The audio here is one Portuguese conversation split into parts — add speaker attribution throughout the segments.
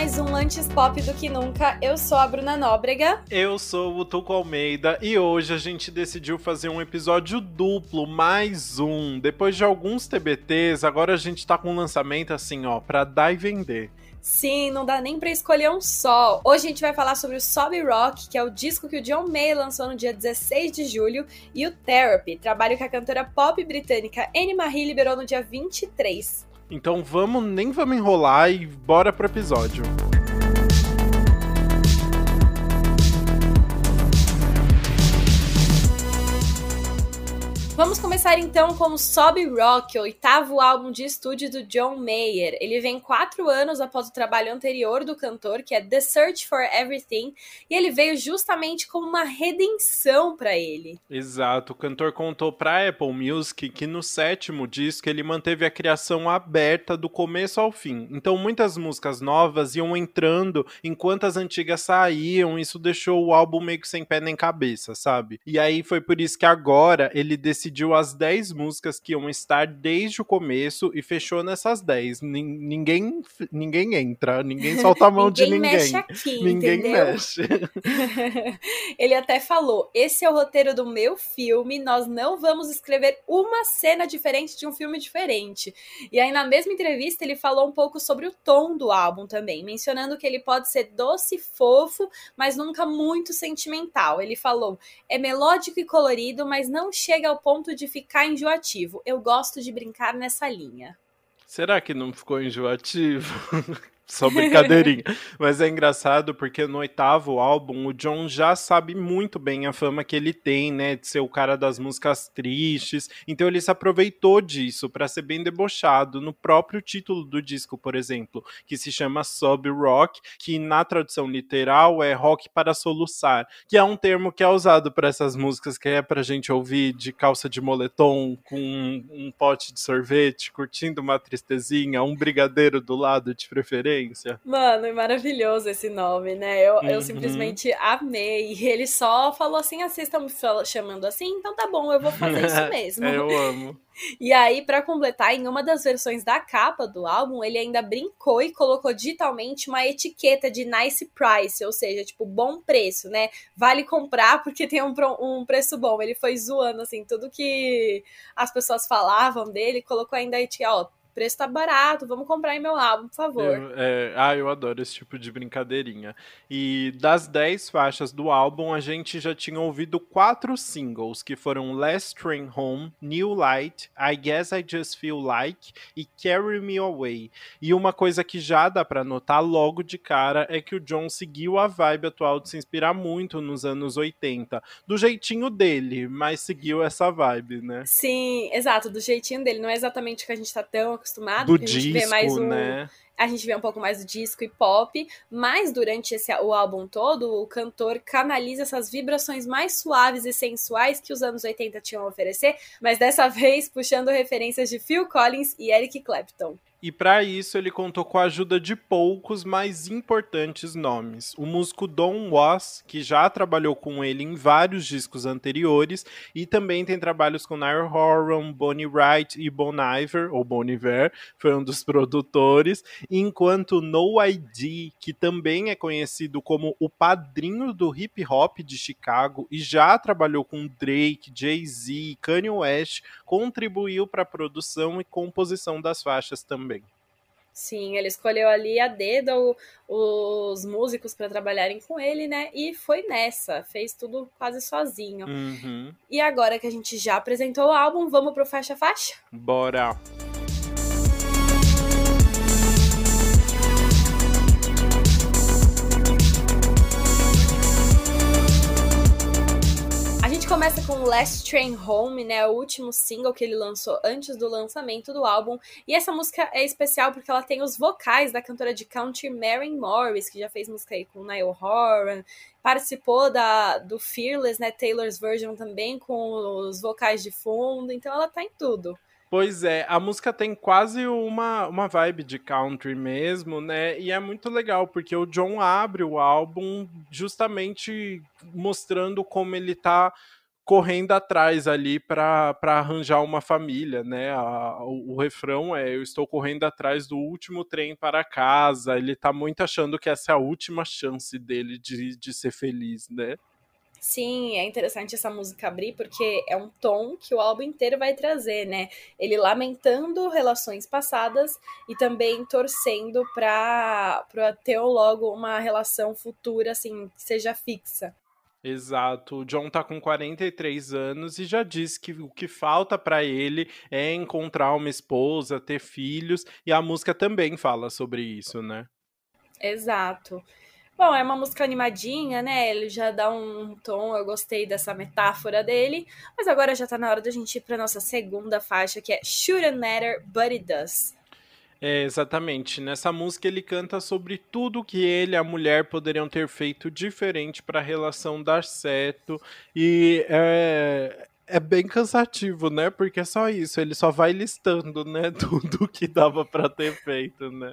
Speaker 1: mais um Antes Pop do que Nunca. Eu sou a Bruna Nóbrega.
Speaker 2: Eu sou o Tuco Almeida e hoje a gente decidiu fazer um episódio duplo, mais um. Depois de alguns TBTs, agora a gente tá com um lançamento assim, ó, pra dar e vender.
Speaker 1: Sim, não dá nem para escolher um só. Hoje a gente vai falar sobre o Sob Rock, que é o disco que o John Mayer lançou no dia 16 de julho, e o Therapy, trabalho que a cantora pop britânica Anne Marie liberou no dia 23.
Speaker 2: Então vamos, nem vamos enrolar e bora pro episódio.
Speaker 1: Vamos começar então com Sob Rock, o oitavo álbum de estúdio do John Mayer. Ele vem quatro anos após o trabalho anterior do cantor, que é The Search for Everything, e ele veio justamente como uma redenção para ele.
Speaker 2: Exato, o cantor contou para Apple Music que no sétimo disco ele manteve a criação aberta do começo ao fim. Então muitas músicas novas iam entrando enquanto as antigas saíam, isso deixou o álbum meio que sem pé nem cabeça, sabe? E aí foi por isso que agora ele decidiu decidiu as 10 músicas que iam estar desde o começo e fechou nessas 10. ninguém, ninguém entra, ninguém solta a mão de ninguém.
Speaker 1: Mexe aqui,
Speaker 2: ninguém
Speaker 1: entendeu?
Speaker 2: mexe.
Speaker 1: Ele até falou: esse é o roteiro do meu filme, nós não vamos escrever uma cena diferente de um filme diferente. E aí, na mesma entrevista, ele falou um pouco sobre o tom do álbum também, mencionando que ele pode ser doce e fofo, mas nunca muito sentimental. Ele falou: é melódico e colorido, mas não chega ao ponto ponto de ficar enjoativo. Eu gosto de brincar nessa linha.
Speaker 2: Será que não ficou enjoativo? Só brincadeirinha. Mas é engraçado porque no oitavo álbum o John já sabe muito bem a fama que ele tem, né? De ser o cara das músicas tristes. Então ele se aproveitou disso para ser bem debochado no próprio título do disco, por exemplo, que se chama Sub Rock, que na tradução literal é rock para soluçar, que é um termo que é usado para essas músicas que é pra gente ouvir de calça de moletom com um, um pote de sorvete, curtindo uma tristezinha, um brigadeiro do lado de preferência referência.
Speaker 1: Mano, é maravilhoso esse nome, né? Eu, uhum. eu simplesmente amei. E ele só falou assim: ah, vocês estão me chamando assim? Então tá bom, eu vou fazer isso mesmo.
Speaker 2: eu amo.
Speaker 1: E aí, para completar, em uma das versões da capa do álbum, ele ainda brincou e colocou digitalmente uma etiqueta de nice price, ou seja, tipo, bom preço, né? Vale comprar porque tem um, um preço bom. Ele foi zoando, assim, tudo que as pessoas falavam dele, colocou ainda a etiqueta, ó, preço tá barato, vamos comprar em meu álbum, por favor.
Speaker 2: Eu, é, ah, eu adoro esse tipo de brincadeirinha. E das 10 faixas do álbum, a gente já tinha ouvido quatro singles, que foram Last Train Home, New Light, I Guess I Just Feel Like e Carry Me Away. E uma coisa que já dá para notar logo de cara é que o John seguiu a vibe atual de se inspirar muito nos anos 80, do jeitinho dele, mas seguiu essa vibe, né?
Speaker 1: Sim, exato, do jeitinho dele. Não é exatamente o que a gente tá tão acostumado
Speaker 2: do a gente disco, vê mais um, né?
Speaker 1: a gente vê um pouco mais do disco e pop, mas durante esse, o álbum todo, o cantor canaliza essas vibrações mais suaves e sensuais que os anos 80 tinham a oferecer, mas dessa vez puxando referências de Phil Collins e Eric Clapton.
Speaker 2: E para isso ele contou com a ajuda de poucos mais importantes nomes. O músico Don Was, que já trabalhou com ele em vários discos anteriores, e também tem trabalhos com Niall Horan, Bonnie Wright e Bon Iver, ou Bon Iver, foi um dos produtores, enquanto No ID, que também é conhecido como o padrinho do hip hop de Chicago e já trabalhou com Drake, Jay-Z Kanye West, contribuiu para a produção e composição das faixas também.
Speaker 1: Sim, ele escolheu ali a dedo os músicos para trabalharem com ele, né? E foi nessa, fez tudo quase sozinho.
Speaker 2: Uhum.
Speaker 1: E agora que a gente já apresentou o álbum, vamos pro faixa faixa?
Speaker 2: Bora!
Speaker 1: Começa com Last Train Home, né? O último single que ele lançou antes do lançamento do álbum. E essa música é especial porque ela tem os vocais da cantora de country Mary Morris, que já fez música aí com Niall Horan, participou da, do Fearless, né? Taylor's Version também, com os vocais de fundo. Então ela tá em tudo.
Speaker 2: Pois é, a música tem quase uma, uma vibe de country mesmo, né? E é muito legal, porque o John abre o álbum justamente mostrando como ele tá correndo atrás ali para arranjar uma família, né? A, o, o, refrão é eu estou correndo atrás do último trem para casa. Ele tá muito achando que essa é a última chance dele de, de ser feliz, né?
Speaker 1: Sim, é interessante essa música abrir porque é um tom que o álbum inteiro vai trazer, né? Ele lamentando relações passadas e também torcendo para ter logo uma relação futura, assim, que seja fixa.
Speaker 2: Exato. O John tá com 43 anos e já disse que o que falta para ele é encontrar uma esposa, ter filhos, e a música também fala sobre isso, né?
Speaker 1: Exato. Bom, é uma música animadinha, né? Ele já dá um tom, eu gostei dessa metáfora dele. Mas agora já tá na hora da gente ir pra nossa segunda faixa, que é Shouldn't Matter, But It Does.
Speaker 2: É, exatamente. Nessa música ele canta sobre tudo que ele e a mulher poderiam ter feito diferente para a relação dar certo. E é, é bem cansativo, né? Porque é só isso, ele só vai listando, né, tudo que dava para ter feito, né?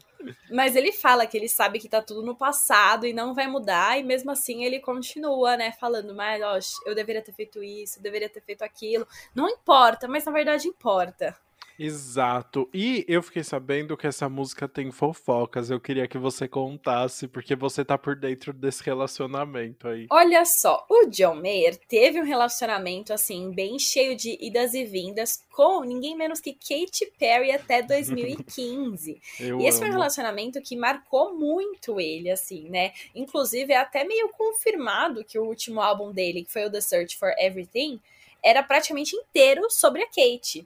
Speaker 1: Mas ele fala que ele sabe que tá tudo no passado e não vai mudar, e mesmo assim ele continua, né, falando, mas ó, eu deveria ter feito isso, eu deveria ter feito aquilo. Não importa, mas na verdade importa.
Speaker 2: Exato. E eu fiquei sabendo que essa música tem fofocas. Eu queria que você contasse, porque você tá por dentro desse relacionamento aí.
Speaker 1: Olha só, o John Mayer teve um relacionamento assim, bem cheio de idas e vindas com ninguém menos que Katy Perry até 2015.
Speaker 2: eu
Speaker 1: e esse
Speaker 2: amo.
Speaker 1: foi um relacionamento que marcou muito ele, assim, né? Inclusive, é até meio confirmado que o último álbum dele, que foi o The Search for Everything, era praticamente inteiro sobre a Kate.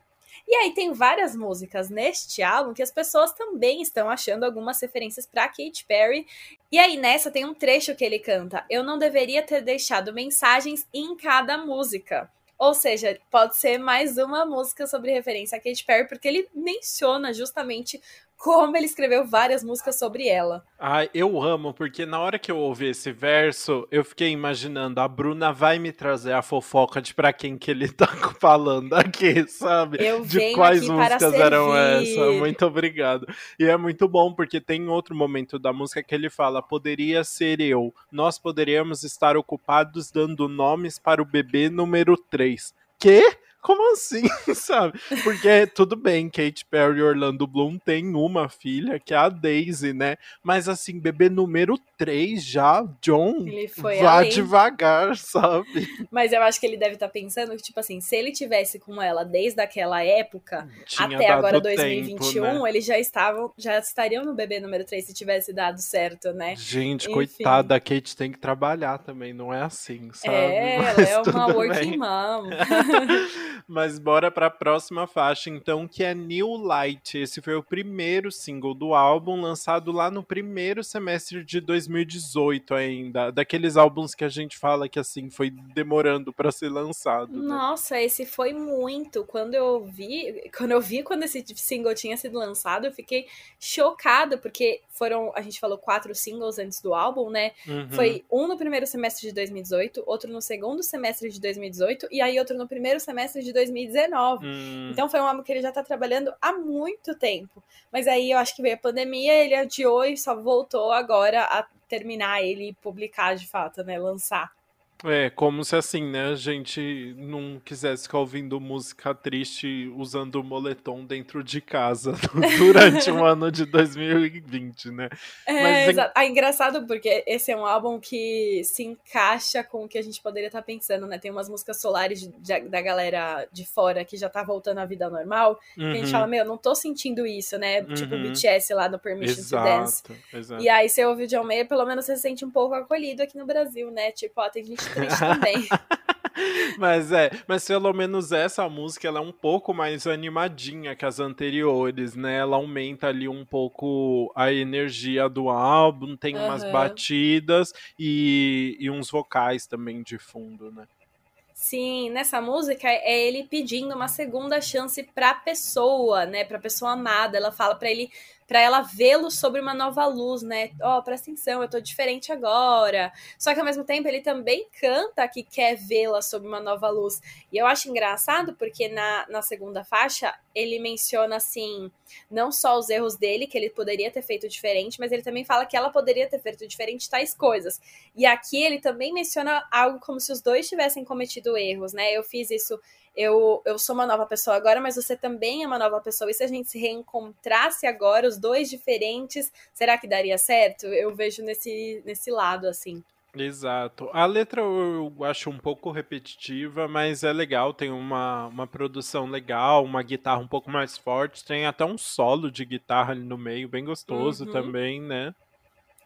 Speaker 1: E aí tem várias músicas neste álbum que as pessoas também estão achando algumas referências para Katy Perry. E aí nessa tem um trecho que ele canta: "Eu não deveria ter deixado mensagens em cada música". Ou seja, pode ser mais uma música sobre referência a Katy Perry, porque ele menciona justamente como ele escreveu várias músicas sobre ela.
Speaker 2: Ah, eu amo, porque na hora que eu ouvi esse verso, eu fiquei imaginando, a Bruna vai me trazer a fofoca de pra quem que ele tá falando aqui, sabe?
Speaker 1: Eu
Speaker 2: de quais músicas eram
Speaker 1: servir.
Speaker 2: essa. Muito obrigado. E é muito bom, porque tem outro momento da música que ele fala: poderia ser eu. Nós poderíamos estar ocupados dando nomes para o bebê número 3. Quê? Como assim, sabe? Porque tudo bem, Kate Perry e Orlando Bloom tem uma filha, que é a Daisy, né? Mas assim, bebê número 3 já, John, vá
Speaker 1: além.
Speaker 2: devagar, sabe?
Speaker 1: Mas eu acho que ele deve estar pensando que, tipo assim, se ele tivesse com ela desde aquela época
Speaker 2: Tinha
Speaker 1: até agora
Speaker 2: tempo,
Speaker 1: 2021,
Speaker 2: né?
Speaker 1: eles já estavam, já estariam no bebê número 3 se tivesse dado certo, né?
Speaker 2: Gente,
Speaker 1: Enfim.
Speaker 2: coitada, a Kate tem que trabalhar também, não é assim, sabe?
Speaker 1: É, ela
Speaker 2: Mas
Speaker 1: é uma working
Speaker 2: bem.
Speaker 1: mom.
Speaker 2: Mas bora para a próxima faixa, então, que é New Light. Esse foi o primeiro single do álbum, lançado lá no primeiro semestre de 2018 ainda. Daqueles álbuns que a gente fala que assim foi demorando para ser lançado. né?
Speaker 1: Nossa, esse foi muito. Quando eu vi, quando eu vi quando esse single tinha sido lançado, eu fiquei chocada, porque foram, a gente falou quatro singles antes do álbum, né?
Speaker 2: Uhum.
Speaker 1: Foi um no primeiro semestre de 2018, outro no segundo semestre de 2018 e aí outro no primeiro semestre de 2019.
Speaker 2: Hum,
Speaker 1: Então foi um álbum que ele já tá trabalhando há muito tempo. Mas aí eu acho que veio a pandemia, ele adiou e só voltou agora a terminar ele e publicar de fato, né? Lançar.
Speaker 2: É, como se assim, né, a gente não quisesse ficar ouvindo música triste usando o moletom dentro de casa durante o ano de 2020, né?
Speaker 1: É,
Speaker 2: Mas
Speaker 1: ah, engraçado porque esse é um álbum que se encaixa com o que a gente poderia estar pensando, né? Tem umas músicas solares de- de- da galera de fora que já tá voltando à vida normal. Que a gente
Speaker 2: Uhum,
Speaker 1: fala, meu, não tô sentindo isso, né? Tipo o
Speaker 2: Uhum.
Speaker 1: BTS lá no Permission to Dance.
Speaker 2: Exato, exato.
Speaker 1: E aí, você ouve o John Mayer, pelo menos você se sente um pouco acolhido aqui no Brasil, né? Tipo, ó, tem gente também.
Speaker 2: Mas é, mas pelo menos essa música ela é um pouco mais animadinha que as anteriores, né? Ela aumenta ali um pouco a energia do álbum, tem umas
Speaker 1: Aham.
Speaker 2: batidas e, e uns vocais também de fundo, né?
Speaker 1: Sim, nessa música é ele pedindo uma segunda chance pra pessoa, né? Pra pessoa amada. Ela fala pra ele para ela vê-lo sobre uma nova luz, né? Ó, oh, presta atenção, eu tô diferente agora. Só que ao mesmo tempo ele também canta que quer vê-la sob uma nova luz. E eu acho engraçado porque na, na segunda faixa ele menciona assim, não só os erros dele, que ele poderia ter feito diferente, mas ele também fala que ela poderia ter feito diferente tais coisas. E aqui ele também menciona algo como se os dois tivessem cometido erros, né? Eu fiz isso eu, eu sou uma nova pessoa agora, mas você também é uma nova pessoa. E se a gente se reencontrasse agora, os dois diferentes, será que daria certo? Eu vejo nesse, nesse lado, assim.
Speaker 2: Exato. A letra eu acho um pouco repetitiva, mas é legal, tem uma, uma produção legal, uma guitarra um pouco mais forte, tem até um solo de guitarra ali no meio, bem gostoso uhum. também, né?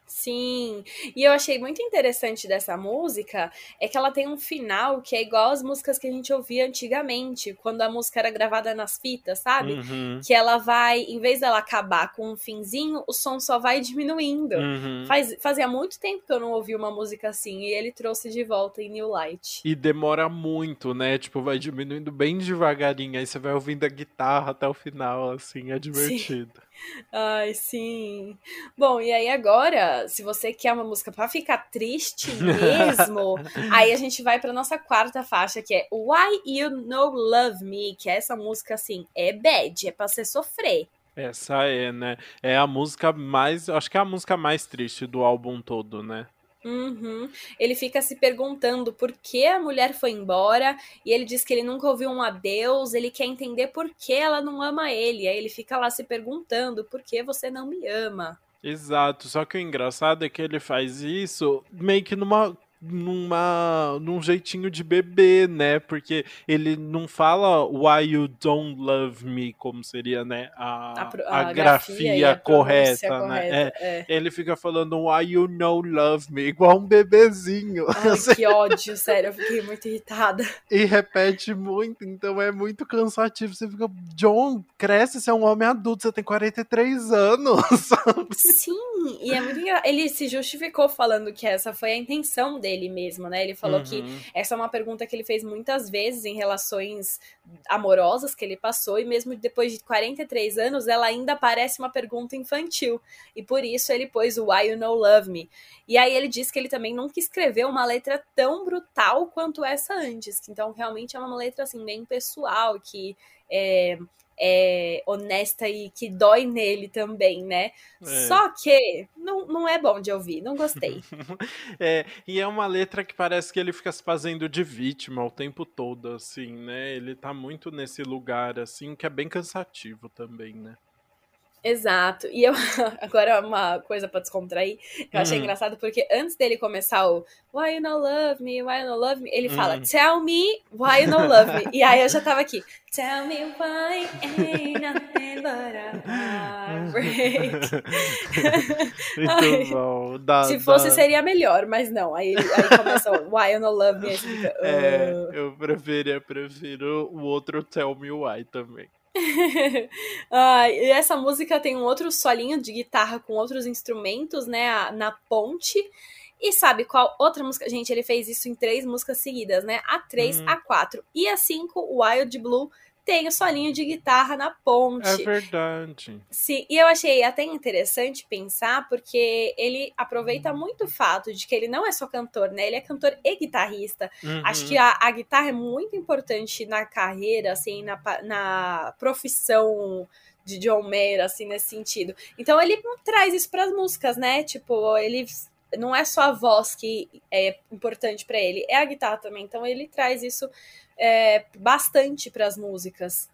Speaker 1: Sim, e eu achei muito interessante dessa música é que ela tem um final que é igual às músicas que a gente ouvia antigamente, quando a música era gravada nas fitas, sabe? Uhum. Que ela vai, em vez dela acabar com um finzinho, o som só vai diminuindo. Uhum. Faz, fazia muito tempo que eu não ouvi uma música assim, e ele trouxe de volta em New Light.
Speaker 2: E demora muito, né? Tipo, vai diminuindo bem devagarinho, aí você vai ouvindo a guitarra até o final, assim, é divertido. Sim.
Speaker 1: Ai, sim. Bom, e aí agora, se você quer uma música para ficar triste mesmo, aí a gente vai para nossa quarta faixa, que é Why You No Love Me, que é essa música assim, é bad, é para você sofrer.
Speaker 2: Essa é, né? É a música mais, acho que é a música mais triste do álbum todo, né?
Speaker 1: Uhum. Ele fica se perguntando por que a mulher foi embora e ele diz que ele nunca ouviu um adeus. Ele quer entender por que ela não ama ele. Aí ele fica lá se perguntando por que você não me ama.
Speaker 2: Exato, só que o engraçado é que ele faz isso meio que numa numa num jeitinho de bebê, né? Porque ele não fala why you don't love me, como seria, né? A, a, a, a grafia a correta, né? Correta, é, é. Ele fica falando why you no love me, igual um bebezinho.
Speaker 1: Ai, que ódio, sério, eu fiquei muito irritada.
Speaker 2: E repete muito, então é muito cansativo. Você fica, John, cresce, você é um homem adulto, você tem 43 anos, sabe?
Speaker 1: Sim, e é muito engraçado. Ele se justificou falando que essa foi a intenção dele dele mesmo, né? Ele falou uhum. que essa é uma pergunta que ele fez muitas vezes em relações amorosas que ele passou, e mesmo depois de 43 anos, ela ainda parece uma pergunta infantil. E por isso ele pôs o Why You No Love Me. E aí ele disse que ele também nunca escreveu uma letra tão brutal quanto essa antes. Então, realmente é uma letra assim, bem pessoal, que é, é, honesta e que dói nele também, né? É. Só que não, não é bom de ouvir, não gostei.
Speaker 2: é, e é uma letra que parece que ele fica se fazendo de vítima o tempo todo, assim, né? Ele tá muito nesse lugar, assim, que é bem cansativo também, né?
Speaker 1: Exato. E eu agora uma coisa para descontrair. Eu achei uhum. engraçado porque antes dele começar o Why you no love me? Why you no love me? Ele fala uhum. Tell me why you no love me. e aí eu já tava aqui. Tell me why ain't nothing but a heartbreak.
Speaker 2: Muito bom. Dá,
Speaker 1: se fosse dá. seria melhor, mas não. Aí, aí começa o Why you no love me. Fica, uh...
Speaker 2: É, eu prefiro, eu prefiro o outro Tell me why também.
Speaker 1: ah, e essa música tem um outro solinho de guitarra com outros instrumentos, né? Na ponte. E sabe qual outra música? Gente, ele fez isso em três músicas seguidas, né? A 3, uhum. a 4 e a 5, Wild Blue tem o solinho de guitarra na ponte. É
Speaker 2: verdade.
Speaker 1: Sim, e eu achei até interessante pensar, porque ele aproveita muito o fato de que ele não é só cantor, né? Ele é cantor e guitarrista. Uhum. Acho que a, a, guitarra é muito importante na carreira, assim, na, na profissão de John Mayer, assim, nesse sentido. Então ele traz isso para as músicas, né? Tipo, ele não é só a voz que é importante para ele, é a guitarra também. Então ele traz isso é, bastante para as músicas.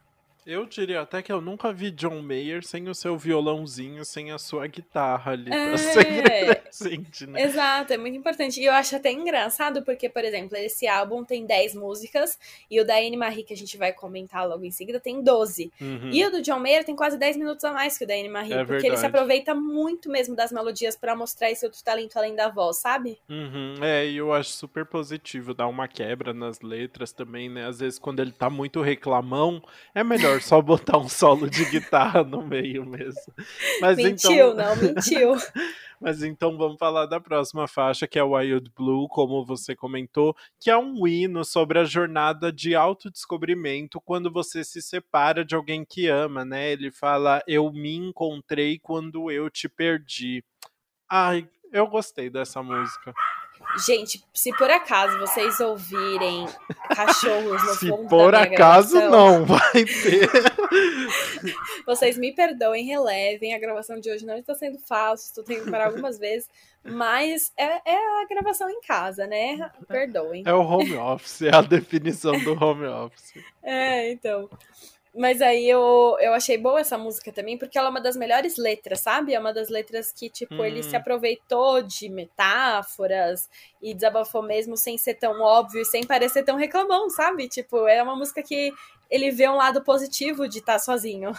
Speaker 2: Eu diria até que eu nunca vi John Mayer sem o seu violãozinho, sem a sua guitarra ali é... sempre presente, né?
Speaker 1: Exato, é muito importante. E eu acho até engraçado porque, por exemplo, esse álbum tem 10 músicas e o da Anne Marie, que a gente vai comentar logo em seguida, tem 12. Uhum. E o do John Mayer tem quase 10 minutos a mais que o da Anne Marie, é porque verdade. ele se aproveita muito mesmo das melodias para mostrar esse outro talento além da voz, sabe?
Speaker 2: Uhum. É, e eu acho super positivo dar uma quebra nas letras também, né? Às vezes quando ele tá muito reclamão, é melhor melhor só botar um solo de guitarra no meio mesmo. Mas
Speaker 1: mentiu,
Speaker 2: então...
Speaker 1: não, mentiu.
Speaker 2: Mas então vamos falar da próxima faixa, que é Wild Blue, como você comentou, que é um hino sobre a jornada de autodescobrimento quando você se separa de alguém que ama, né? Ele fala: Eu me encontrei quando eu te perdi. Ai, eu gostei dessa música.
Speaker 1: Gente, se por acaso vocês ouvirem cachorros no
Speaker 2: se
Speaker 1: fundo
Speaker 2: por
Speaker 1: da minha
Speaker 2: acaso
Speaker 1: gravação,
Speaker 2: não vai ter.
Speaker 1: vocês me perdoem, relevem. A gravação de hoje não está sendo fácil, estou tendo que parar algumas vezes, mas é, é a gravação em casa, né? Perdoem.
Speaker 2: É o home office, é a definição do home office.
Speaker 1: É, então. Mas aí eu, eu achei boa essa música também, porque ela é uma das melhores letras, sabe? É uma das letras que, tipo,
Speaker 2: Hum.
Speaker 1: ele se aproveitou de metáforas e desabafou mesmo sem ser tão óbvio e sem parecer tão reclamão, sabe? Tipo, é uma música que ele vê um lado positivo de estar sozinho.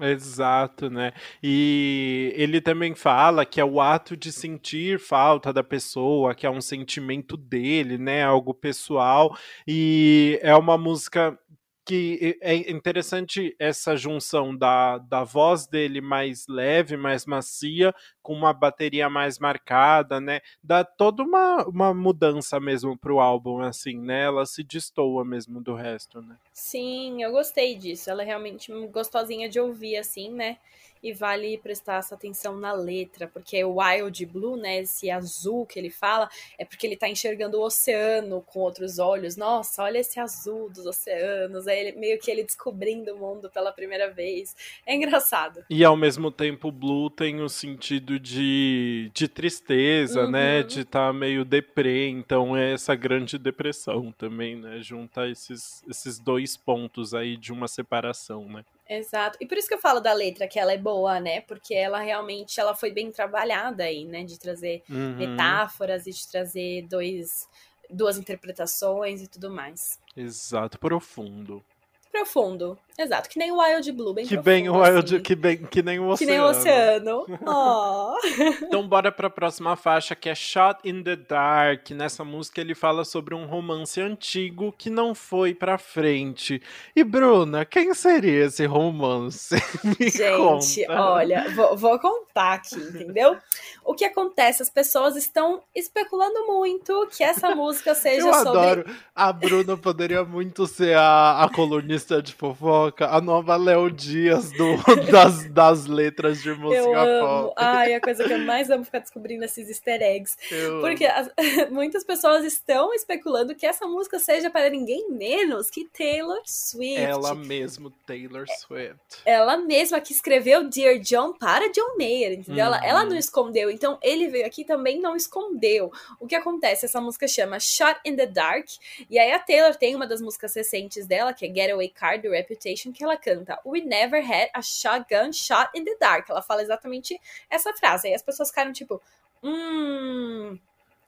Speaker 2: Exato, né? E ele também fala que é o ato de sentir falta da pessoa, que é um sentimento dele, né? Algo pessoal. E é uma música que é interessante essa junção da, da voz dele mais leve, mais macia, com uma bateria mais marcada, né? Dá toda uma, uma mudança mesmo pro álbum, assim, né? Ela se destoa mesmo do resto, né?
Speaker 1: Sim, eu gostei disso. Ela é realmente gostosinha de ouvir, assim, né? E vale prestar essa atenção na letra, porque o Wild Blue, né? Esse azul que ele fala, é porque ele tá enxergando o oceano com outros olhos. Nossa, olha esse azul dos oceanos. É ele, meio que ele descobrindo o mundo pela primeira vez. É engraçado.
Speaker 2: E ao mesmo tempo, Blue tem o sentido de, de tristeza,
Speaker 1: Uhum.
Speaker 2: né? De estar meio deprê, então é essa grande depressão também, né? Junta esses, esses dois pontos aí de uma separação, né?
Speaker 1: Exato. E por isso que eu falo da letra que ela é boa, né? Porque ela realmente ela foi bem trabalhada aí, né? De trazer
Speaker 2: Uhum,
Speaker 1: metáforas e de trazer dois, duas interpretações e tudo mais.
Speaker 2: Exato, profundo.
Speaker 1: Profundo. Exato. Que nem o Wild Blue, bem
Speaker 2: Que
Speaker 1: profundo.
Speaker 2: bem o Wild,
Speaker 1: assim.
Speaker 2: que, bem, que nem o
Speaker 1: Que
Speaker 2: oceano.
Speaker 1: nem o oceano. Oh.
Speaker 2: Então bora pra próxima faixa que é Shot in the Dark. Nessa música ele fala sobre um romance antigo que não foi pra frente. E Bruna, quem seria esse romance? Me
Speaker 1: Gente,
Speaker 2: conta.
Speaker 1: olha, vou, vou contar aqui, entendeu? O que acontece? As pessoas estão especulando muito que essa música seja
Speaker 2: Eu
Speaker 1: sobre.
Speaker 2: adoro. A Bruna poderia muito ser a, a colunista de fofoca, a nova Léo Dias do, das, das letras de música
Speaker 1: Eu amo.
Speaker 2: pop.
Speaker 1: Ai, a coisa que eu mais amo ficar descobrindo esses easter eggs.
Speaker 2: Eu
Speaker 1: Porque as- muitas pessoas estão especulando que essa música seja para ninguém menos que Taylor Swift.
Speaker 2: Ela mesmo, Taylor Swift.
Speaker 1: Ela mesma que escreveu Dear John para John Mayer, entendeu? Ela,
Speaker 2: Uhum.
Speaker 1: ela não escondeu, então ele veio aqui e também não escondeu. O que acontece? Essa música chama Shot in the Dark, e aí a Taylor tem uma das músicas recentes dela, que é Getaway Car do Reputation, que ela canta We never had a shotgun shot in the dark. Ela fala exatamente essa frase. Aí as pessoas ficaram tipo, hum.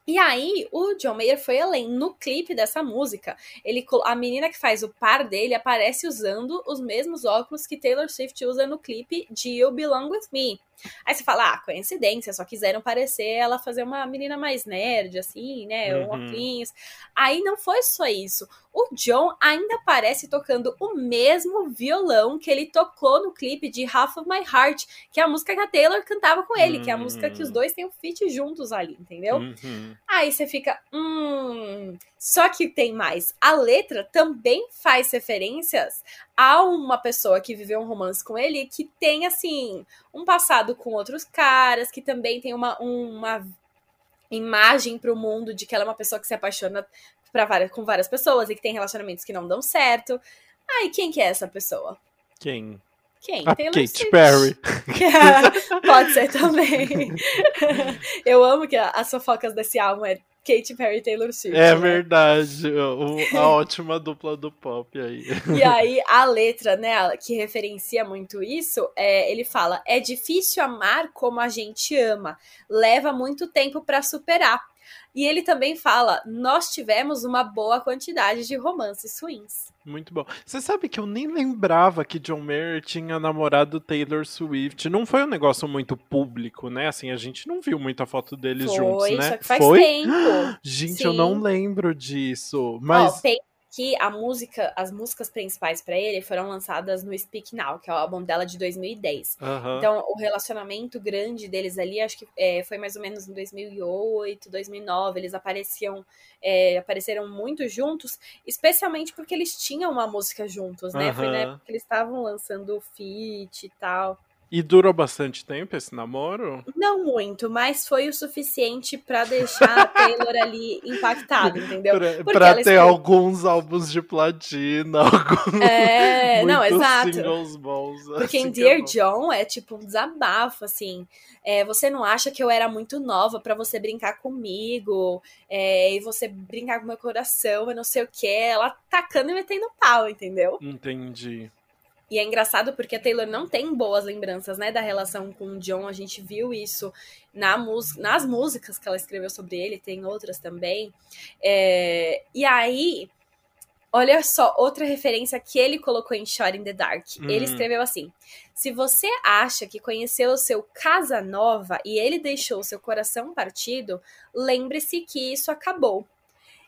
Speaker 1: E aí, o John Mayer foi além. No clipe dessa música, ele, a menina que faz o par dele aparece usando os mesmos óculos que Taylor Swift usa no clipe de You Belong With Me. Aí você fala, ah, coincidência, só quiseram parecer ela fazer uma menina mais nerd, assim, né? Um
Speaker 2: Uhum.
Speaker 1: óculos. Aí não foi só isso. O John ainda aparece tocando o mesmo violão que ele tocou no clipe de Half of My Heart, que é a música que a Taylor cantava com ele, que é a música que os
Speaker 2: Hum.
Speaker 1: dois têm um feat juntos ali, entendeu?
Speaker 2: Uhum.
Speaker 1: Aí você fica, hum. Só que tem mais. A letra também faz referências a uma pessoa que viveu um romance com ele que tem, assim, um passado com outros caras, que também tem uma, uma imagem pro mundo de que ela é uma pessoa que se apaixona várias, com várias pessoas e que tem relacionamentos que não dão certo. Aí, quem que é essa pessoa?
Speaker 2: Quem?
Speaker 1: Quem?
Speaker 2: A
Speaker 1: Taylor
Speaker 2: Katy
Speaker 1: Swift.
Speaker 2: Perry.
Speaker 1: Pode ser também. Eu amo que as fofocas desse álbum é Katy Perry e Taylor Swift.
Speaker 2: É
Speaker 1: né?
Speaker 2: verdade. o- a ótima dupla do pop aí.
Speaker 1: E aí, a letra, né, que referencia muito isso, é, ele fala: é difícil amar como a gente ama, leva muito tempo pra superar. E ele também fala: nós tivemos uma boa quantidade de romances ruins.
Speaker 2: Muito bom. Você sabe que eu nem lembrava que John Mayer tinha namorado Taylor Swift. Não foi um negócio muito público, né? Assim, a gente não viu muita foto deles juntos,
Speaker 1: Foi,
Speaker 2: né?
Speaker 1: só que faz
Speaker 2: foi?
Speaker 1: tempo.
Speaker 2: Gente,
Speaker 1: Sim.
Speaker 2: eu não lembro disso.
Speaker 1: Ó,
Speaker 2: Mas
Speaker 1: Paint que a música, as músicas principais para ele foram lançadas no Speak Now, que é o álbum dela de 2010.
Speaker 2: Aham.
Speaker 1: Então, o relacionamento grande deles ali, acho que é, foi mais ou menos em 2008, 2009. Eles apareciam, é, apareceram muito juntos, especialmente porque eles tinham uma música juntos, né? Foi na época que eles estavam lançando o feat e tal.
Speaker 2: E durou bastante tempo esse namoro?
Speaker 1: Não muito, mas foi o suficiente pra deixar a Taylor ali impactada, entendeu?
Speaker 2: Pra, pra ter alguns álbuns de platina, alguns
Speaker 1: É, não, exato.
Speaker 2: singles bons.
Speaker 1: Porque em
Speaker 2: assim é
Speaker 1: Dear. John é tipo um desabafo, assim. É, você não acha que eu era muito nova pra você brincar comigo é, e você brincar com meu coração e não sei o que. Ela tacando e metendo pau, entendeu?
Speaker 2: Entendi.
Speaker 1: E é engraçado porque a Taylor não tem boas lembranças, né, da relação com o John. A gente viu isso na mus nas músicas que ela escreveu sobre ele, tem outras também. É, e aí, olha só, outra referência que ele colocou em Shot in the Dark. Ele
Speaker 2: Hum.
Speaker 1: escreveu assim: Se você acha que conheceu o seu casa nova e ele deixou seu coração partido, lembre-se que isso acabou.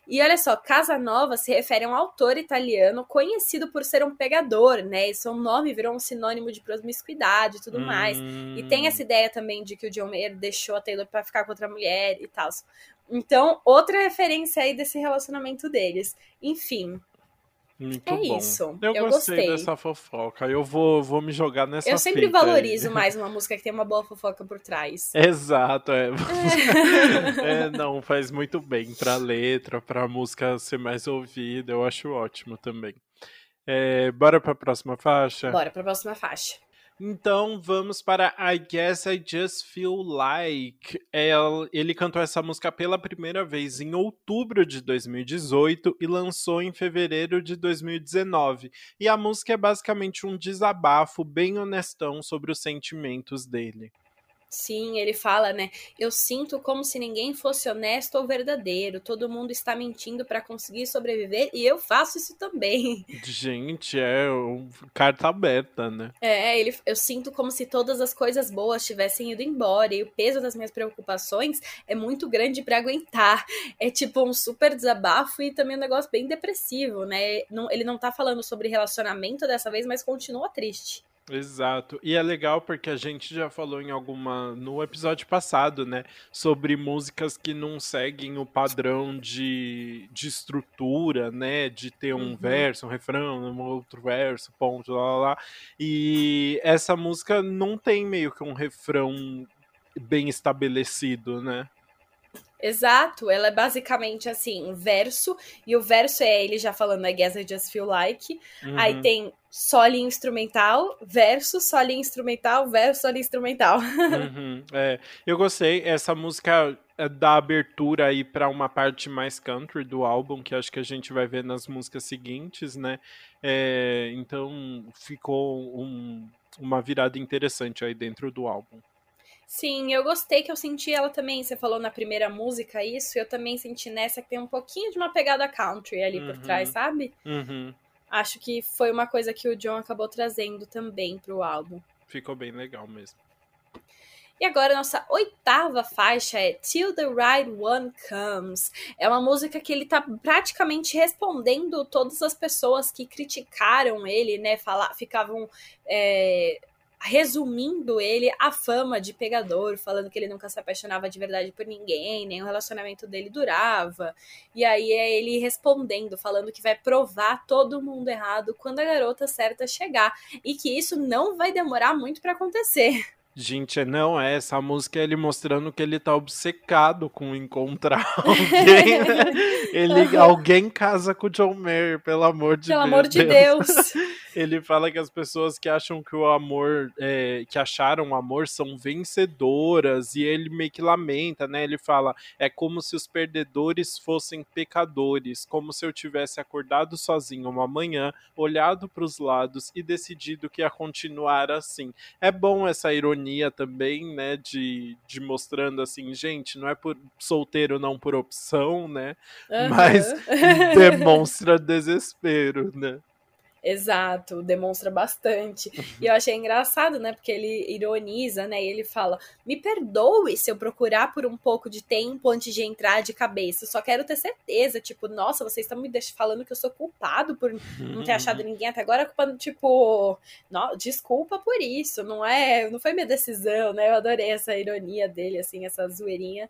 Speaker 1: E olha só, Casanova se refere a um autor italiano conhecido por ser um pegador, né? E seu nome virou um sinônimo de promiscuidade e tudo mais. E tem
Speaker 2: Hum.
Speaker 1: essa ideia também de que o John Mayer deixou a Taylor pra ficar com outra mulher e tal. Então, outra referência aí desse relacionamento deles. Enfim,
Speaker 2: Muito
Speaker 1: é
Speaker 2: bom.
Speaker 1: isso.
Speaker 2: Eu,
Speaker 1: Eu
Speaker 2: gostei,
Speaker 1: gostei.
Speaker 2: dessa fofoca. Eu vou, vou me jogar nessa
Speaker 1: eu sempre
Speaker 2: fita aí.
Speaker 1: valorizo mais uma música que tem uma boa fofoca por trás.
Speaker 2: Exato, é. É, não, faz muito bem pra letra, pra música ser mais ouvida. Eu acho ótimo também. É, bora pra próxima faixa?
Speaker 1: Bora pra próxima faixa.
Speaker 2: Então vamos para I Guess I Just Feel Like. El- Ele cantou essa música pela primeira vez em outubro de 2018 e lançou em fevereiro de 2019. E a música é basicamente um desabafo bem honestão sobre os sentimentos dele.
Speaker 1: Sim, ele fala, né? Eu sinto como se ninguém fosse honesto ou verdadeiro. Todo mundo está mentindo pra conseguir sobreviver e eu faço isso também.
Speaker 2: Gente, é um- carta aberta, né?
Speaker 1: É, ele, eu sinto como se todas as coisas boas tivessem ido embora e o peso das minhas preocupações é muito grande pra aguentar. É tipo um super desabafo e também um negócio bem depressivo, né? Não- ele não tá falando sobre relacionamento dessa vez, mas continua triste.
Speaker 2: Exato. E é legal porque a gente já falou em alguma no episódio passado, né, sobre músicas que não seguem o padrão de, de estrutura, né, de ter um
Speaker 1: Uhum.
Speaker 2: verso, um refrão, um outro verso, ponto, lá, lá, lá. E essa música não tem meio que um refrão bem estabelecido, né?
Speaker 1: Exato, ela é basicamente assim, um verso, e o verso é ele já falando I guess I just feel like. Aí
Speaker 2: Uhum.
Speaker 1: tem solinho instrumental, verso, solinho instrumental, verso, solinho instrumental.
Speaker 2: Uhum, é, eu gostei. Essa música é, dá abertura aí pra uma parte mais country do álbum, que acho que a gente vai ver nas músicas seguintes, né? É, então ficou um- uma virada interessante aí dentro do álbum.
Speaker 1: Sim, eu gostei que eu senti ela também. Você falou na primeira música isso, eu também senti nessa que tem um pouquinho de uma pegada country ali por
Speaker 2: Uhum.
Speaker 1: trás, sabe?
Speaker 2: Uhum,
Speaker 1: Acho que foi uma coisa que o John acabou trazendo também pro álbum.
Speaker 2: ficou bem legal mesmo.
Speaker 1: E agora, nossa oitava faixa é Till the Right One Comes. É uma música que ele tá praticamente respondendo todas as pessoas que criticaram ele, né? Fala, ficavam é, resumindo ele a fama de pegador, falando que ele nunca se apaixonava de verdade por ninguém, nem o relacionamento dele durava. E aí é ele respondendo, falando que vai provar todo mundo errado quando a garota certa chegar. E que isso não vai demorar muito pra acontecer.
Speaker 2: Gente, não é essa música é ele mostrando que ele tá obcecado com encontrar alguém. ele, alguém casa com o John Mayer, pelo amor de
Speaker 1: Pelo
Speaker 2: Deus.
Speaker 1: amor de Deus.
Speaker 2: Ele fala que as pessoas que acham que o amor, é, que acharam o amor são vencedoras, e ele meio que lamenta, né? Ele fala: é como se os perdedores fossem pecadores, como se eu tivesse acordado sozinho uma manhã, olhado para os lados e decidido que ia continuar assim. É bom essa ironia também, né? De, de mostrando assim, gente, não é por solteiro não por opção, né? Mas
Speaker 1: Aham.
Speaker 2: demonstra desespero, né?
Speaker 1: Exato, demonstra bastante. E eu achei engraçado, né? Porque ele ironiza, né? E ele fala: Me perdoe se eu procurar por um pouco de tempo antes de entrar de cabeça. só quero ter certeza. Tipo, nossa, vocês estão me falando que eu sou culpado por não ter achado ninguém até agora. Culpa, tipo, não, desculpa por isso. Não é, não foi minha decisão, né? Eu adorei essa ironia dele, assim, essa zoeirinha.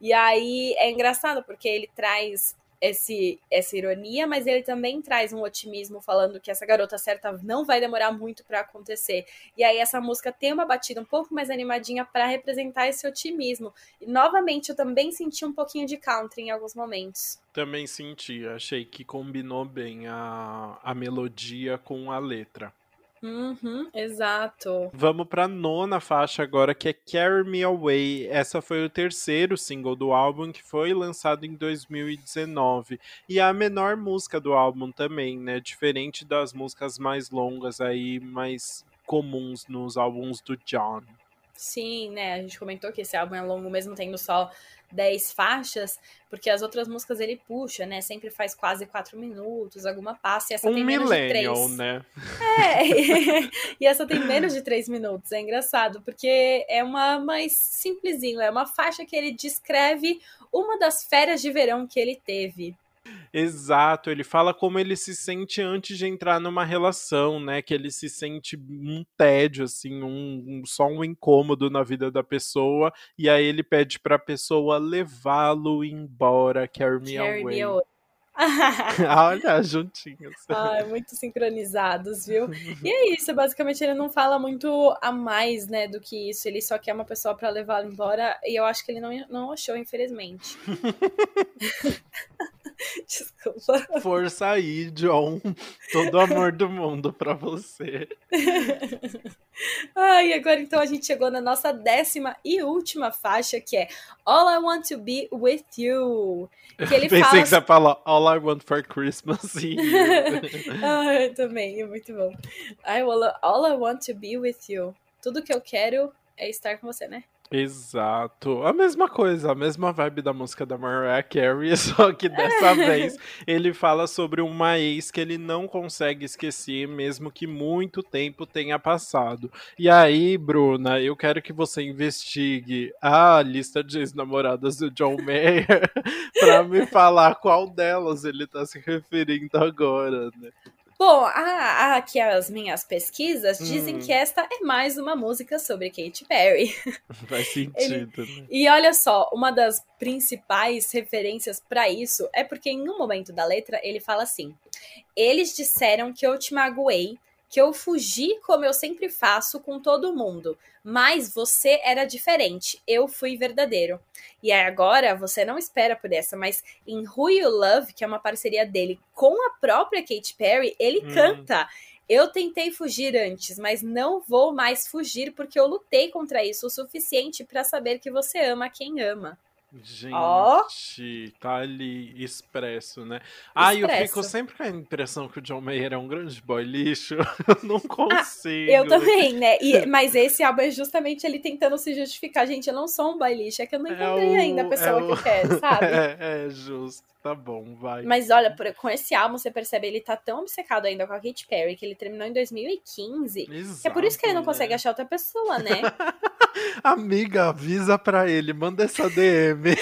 Speaker 1: E aí é engraçado porque ele traz esse, essa ironia, mas ele também traz um otimismo falando que essa garota certa não vai demorar muito para acontecer. E aí essa música tem uma batida um pouco mais animadinha para representar esse otimismo. E novamente eu também senti um pouquinho de country em alguns momentos.
Speaker 2: Também senti, achei que combinou bem a, a melodia com a letra.
Speaker 1: Uhum, exato.
Speaker 2: Vamos para nona faixa agora, que é Carry Me Away. Essa foi o terceiro single do álbum que foi lançado em 2019 e é a menor música do álbum também, né? Diferente das músicas mais longas aí, mais comuns nos álbuns do John.
Speaker 1: Sim, né? A gente comentou que esse álbum é longo mesmo tendo só 10 faixas, porque as outras músicas ele puxa, né? Sempre faz quase 4 minutos, alguma passa, e essa
Speaker 2: um
Speaker 1: tem menos de 3.
Speaker 2: né?
Speaker 1: É, e essa tem menos de 3 minutos. É engraçado, porque é uma mais simplesinho, é uma faixa que ele descreve uma das férias de verão que ele teve.
Speaker 2: Exato, ele fala como ele se sente antes de entrar numa relação, né? Que ele se sente um tédio, assim, um, um só um incômodo na vida da pessoa, e aí ele pede pra pessoa levá-lo embora, carry me carry away. Me away. Olha, juntinhos.
Speaker 1: Ah, muito sincronizados, viu? E é isso, basicamente ele não fala muito a mais, né, do que isso. Ele só quer uma pessoa para levá-lo embora e eu acho que ele não, não achou, infelizmente. Desculpa.
Speaker 2: Força aí, John. Todo o amor do mundo pra você.
Speaker 1: Ai, agora então a gente chegou na nossa décima e última faixa, que é All I Want to Be With You.
Speaker 2: Que ele Pensei fala... que você All I Want for Christmas.
Speaker 1: ah, eu também, é muito bom. I will, all I Want to Be With You. Tudo que eu quero é estar com você, né?
Speaker 2: Exato. A mesma coisa, a mesma vibe da música da Mariah Carey, só que dessa vez ele fala sobre uma ex que ele não consegue esquecer, mesmo que muito tempo tenha passado. E aí, Bruna, eu quero que você investigue a lista de ex-namoradas do John Mayer para me falar qual delas ele tá se referindo agora, né?
Speaker 1: Bom, a, aqui as minhas pesquisas dizem hum. que esta é mais uma música sobre Katy Perry.
Speaker 2: Faz sentido. Ele,
Speaker 1: né? E olha só, uma das principais referências para isso é porque em um momento da letra ele fala assim: Eles disseram que eu te magoei, que eu fugi como eu sempre faço com todo mundo, mas você era diferente, eu fui verdadeiro. E agora você não espera por essa, mas em Who You Love, que é uma parceria dele com a própria Katy Perry, ele hum. canta. Eu tentei fugir antes, mas não vou mais fugir porque eu lutei contra isso o suficiente para saber que você ama quem ama.
Speaker 2: Gente, oh. tá ali expresso, né? Ah, eu fico sempre com a impressão que o John Mayer é um grande boy lixo. Eu não consigo.
Speaker 1: Ah, eu também, né? E, mas esse álbum é justamente ele tentando se justificar. Gente, eu não sou um boy lixo, é que eu não é encontrei é o, ainda a pessoa é que o... eu quero, sabe?
Speaker 2: É, é justo. Tá bom, vai.
Speaker 1: Mas olha, com esse álbum você percebe ele tá tão obcecado ainda com a Katy Perry que ele terminou em 2015. Exato, é por isso que ele não né? consegue achar outra pessoa, né?
Speaker 2: Amiga, avisa pra ele, manda essa DM.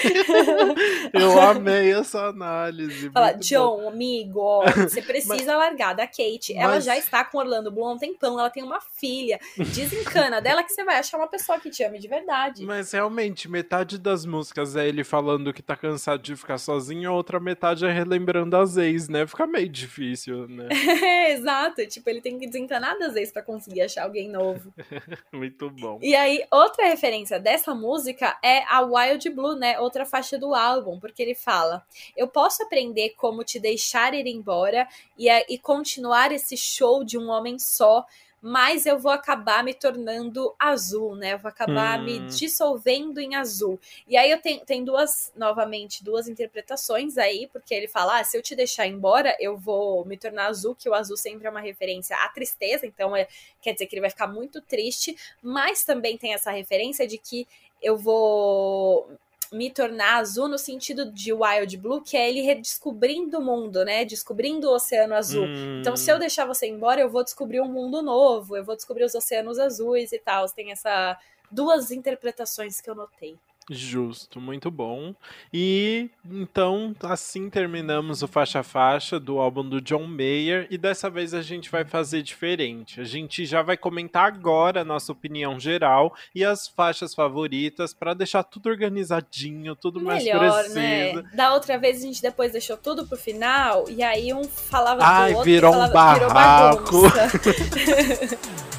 Speaker 2: Eu amei essa análise.
Speaker 1: Fala, John, bom. amigo, você precisa Mas... largar da Kate. Ela Mas... já está com Orlando Bloom há um tempão, ela tem uma filha. Desencana dela que você vai achar uma pessoa que te ame de verdade.
Speaker 2: Mas realmente, metade das músicas é ele falando que tá cansado de ficar sozinho, outra outra metade é relembrando as ex, né? Fica meio difícil, né?
Speaker 1: é, exato. Tipo, ele tem que desencanar das ex pra conseguir achar alguém novo.
Speaker 2: Muito bom.
Speaker 1: E aí, outra referência dessa música é a Wild Blue, né? Outra faixa do álbum, porque ele fala: Eu posso aprender como te deixar ir embora e, e continuar esse show de um homem só mas eu vou acabar me tornando azul, né? Eu vou acabar hum. me dissolvendo em azul. E aí eu tenho, tenho duas, novamente, duas interpretações aí, porque ele fala: ah, se eu te deixar embora, eu vou me tornar azul, que o azul sempre é uma referência à tristeza, então é, quer dizer que ele vai ficar muito triste, mas também tem essa referência de que eu vou me tornar azul no sentido de Wild Blue, que é ele redescobrindo o mundo, né? Descobrindo o oceano azul. Hum. Então, se eu deixar você embora, eu vou descobrir um mundo novo, eu vou descobrir os oceanos azuis e tal. Tem essa duas interpretações que eu notei.
Speaker 2: Justo, muito bom. E então, assim terminamos o faixa faixa do álbum do John Mayer e dessa vez a gente vai fazer diferente. A gente já vai comentar agora a nossa opinião geral e as faixas favoritas para deixar tudo organizadinho, tudo Melhor, mais né? preciso.
Speaker 1: Né? Da outra vez a gente depois deixou tudo pro final e aí um falava
Speaker 2: Ai,
Speaker 1: do outro
Speaker 2: virou
Speaker 1: falava,
Speaker 2: um barraco.
Speaker 1: Virou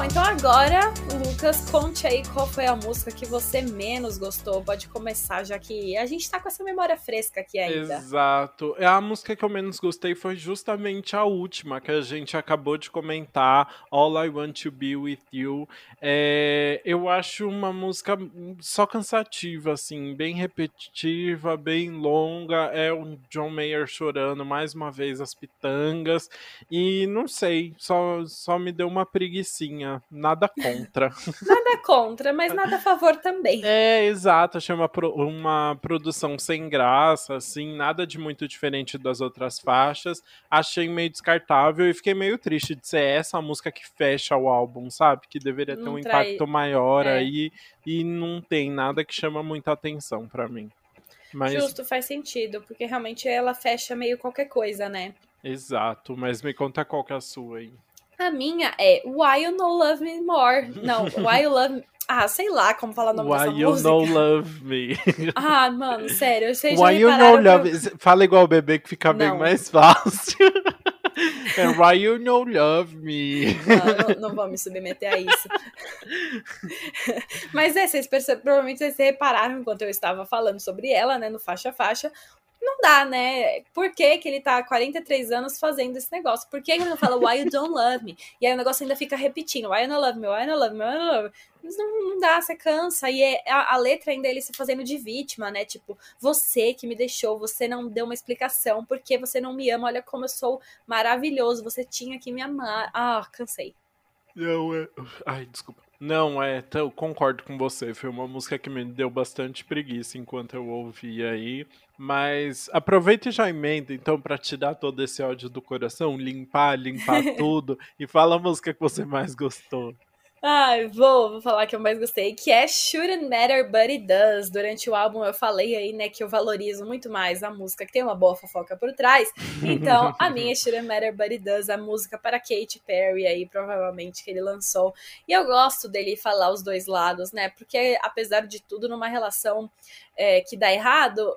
Speaker 1: Bom, então agora, Lucas, conte aí qual foi a música que você menos gostou. Pode começar, já que a gente tá com essa memória fresca aqui ainda.
Speaker 2: Exato. É, a música que eu menos gostei foi justamente a última, que a gente acabou de comentar, All I Want to Be With You. É, eu acho uma música só cansativa, assim, bem repetitiva, bem longa. É o John Mayer chorando mais uma vez as pitangas. E não sei, só, só me deu uma preguiçinha nada contra.
Speaker 1: nada contra, mas nada a favor também.
Speaker 2: É, exato. Achei uma, uma produção sem graça, assim, nada de muito diferente das outras faixas. Achei meio descartável e fiquei meio triste de ser essa a música que fecha o álbum, sabe? Que deveria ter não um trai... impacto maior é. aí e não tem nada que chama muita atenção para mim.
Speaker 1: Mas... Justo, faz sentido, porque realmente ela fecha meio qualquer coisa, né?
Speaker 2: Exato, mas me conta qual que é a sua aí.
Speaker 1: A minha é Why You No Love Me More. Não, Why You Love Ah, sei lá como falar o nome
Speaker 2: Why
Speaker 1: dessa
Speaker 2: you
Speaker 1: música.
Speaker 2: No Love Me.
Speaker 1: ah, mano, sério. Eu sei
Speaker 2: Why You No Love Me. Fala igual o bebê que fica não. bem mais fácil. é Why You No Love Me.
Speaker 1: Não, não, não vou me submeter a isso. Mas é, vocês percebem, provavelmente vocês repararam enquanto eu estava falando sobre ela, né, no faixa faixa, não dá, né? Por que, que ele tá há 43 anos fazendo esse negócio? Por que ele não fala Why you don't love me? E aí o negócio ainda fica repetindo Why you don't love me? Why you don't love me? Why you don't love me? Mas não, não dá, você cansa. E é, a, a, letra ainda é ele se fazendo de vítima, né? Tipo, você que me deixou, você não deu uma explicação, porque você não me ama, olha como eu sou maravilhoso, você tinha que me amar. Ah, cansei.
Speaker 2: Não, é. Ai, desculpa. Não, é, eu concordo com você. Foi uma música que me deu bastante preguiça enquanto eu ouvia aí. Mas aproveita e já emenda, então, para tirar todo esse ódio do coração, limpar, limpar tudo e fala a música que você mais gostou.
Speaker 1: Ai, vou, vou falar que eu mais gostei, que é Shouldn't Matter But It Does. Durante o álbum eu falei aí, né, que eu valorizo muito mais a música que tem uma boa fofoca por trás. Então, a minha Shouldn't Matter But It Does, a música para Katy Perry aí, provavelmente, que ele lançou. E eu gosto dele falar os dois lados, né, porque apesar de tudo, numa relação é, que dá errado,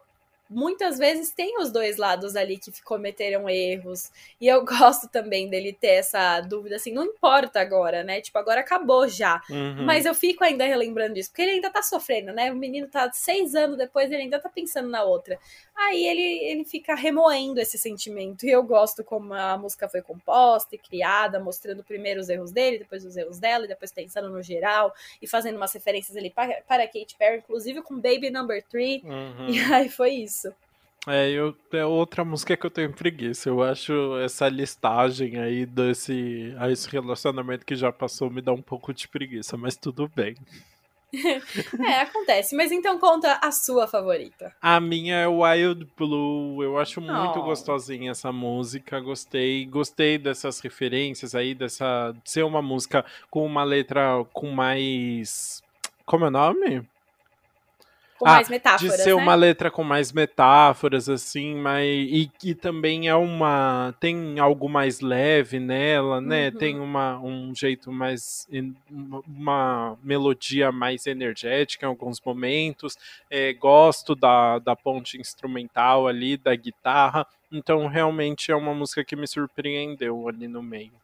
Speaker 1: muitas vezes tem os dois lados ali que cometeram erros. E eu gosto também dele ter essa dúvida, assim, não importa agora, né? Tipo, agora acabou já. Uhum. Mas eu fico ainda relembrando disso, porque ele ainda tá sofrendo, né? O menino tá seis anos depois, ele ainda tá pensando na outra. Aí ele, ele fica remoendo esse sentimento. E eu gosto como a música foi composta e criada, mostrando primeiro os erros dele, depois os erros dela, e depois pensando no geral, e fazendo umas referências ali para, para Kate Perry, inclusive com Baby Number Three. Uhum. E aí foi isso.
Speaker 2: É, eu, é outra música que eu tenho preguiça. Eu acho essa listagem aí desse a esse relacionamento que já passou me dá um pouco de preguiça, mas tudo bem.
Speaker 1: é, acontece. Mas então conta a sua favorita.
Speaker 2: A minha é Wild Blue. Eu acho muito oh. gostosinha essa música. Gostei. Gostei dessas referências aí, dessa. De ser uma música com uma letra com mais. Como é o nome?
Speaker 1: Com ah, mais metáforas.
Speaker 2: De ser
Speaker 1: né?
Speaker 2: uma letra com mais metáforas, assim, mas. E, e também é uma. Tem algo mais leve nela, né? Uhum. Tem uma, um jeito mais. Uma melodia mais energética em alguns momentos. É, gosto da, da ponte instrumental ali, da guitarra. Então, realmente é uma música que me surpreendeu ali no meio.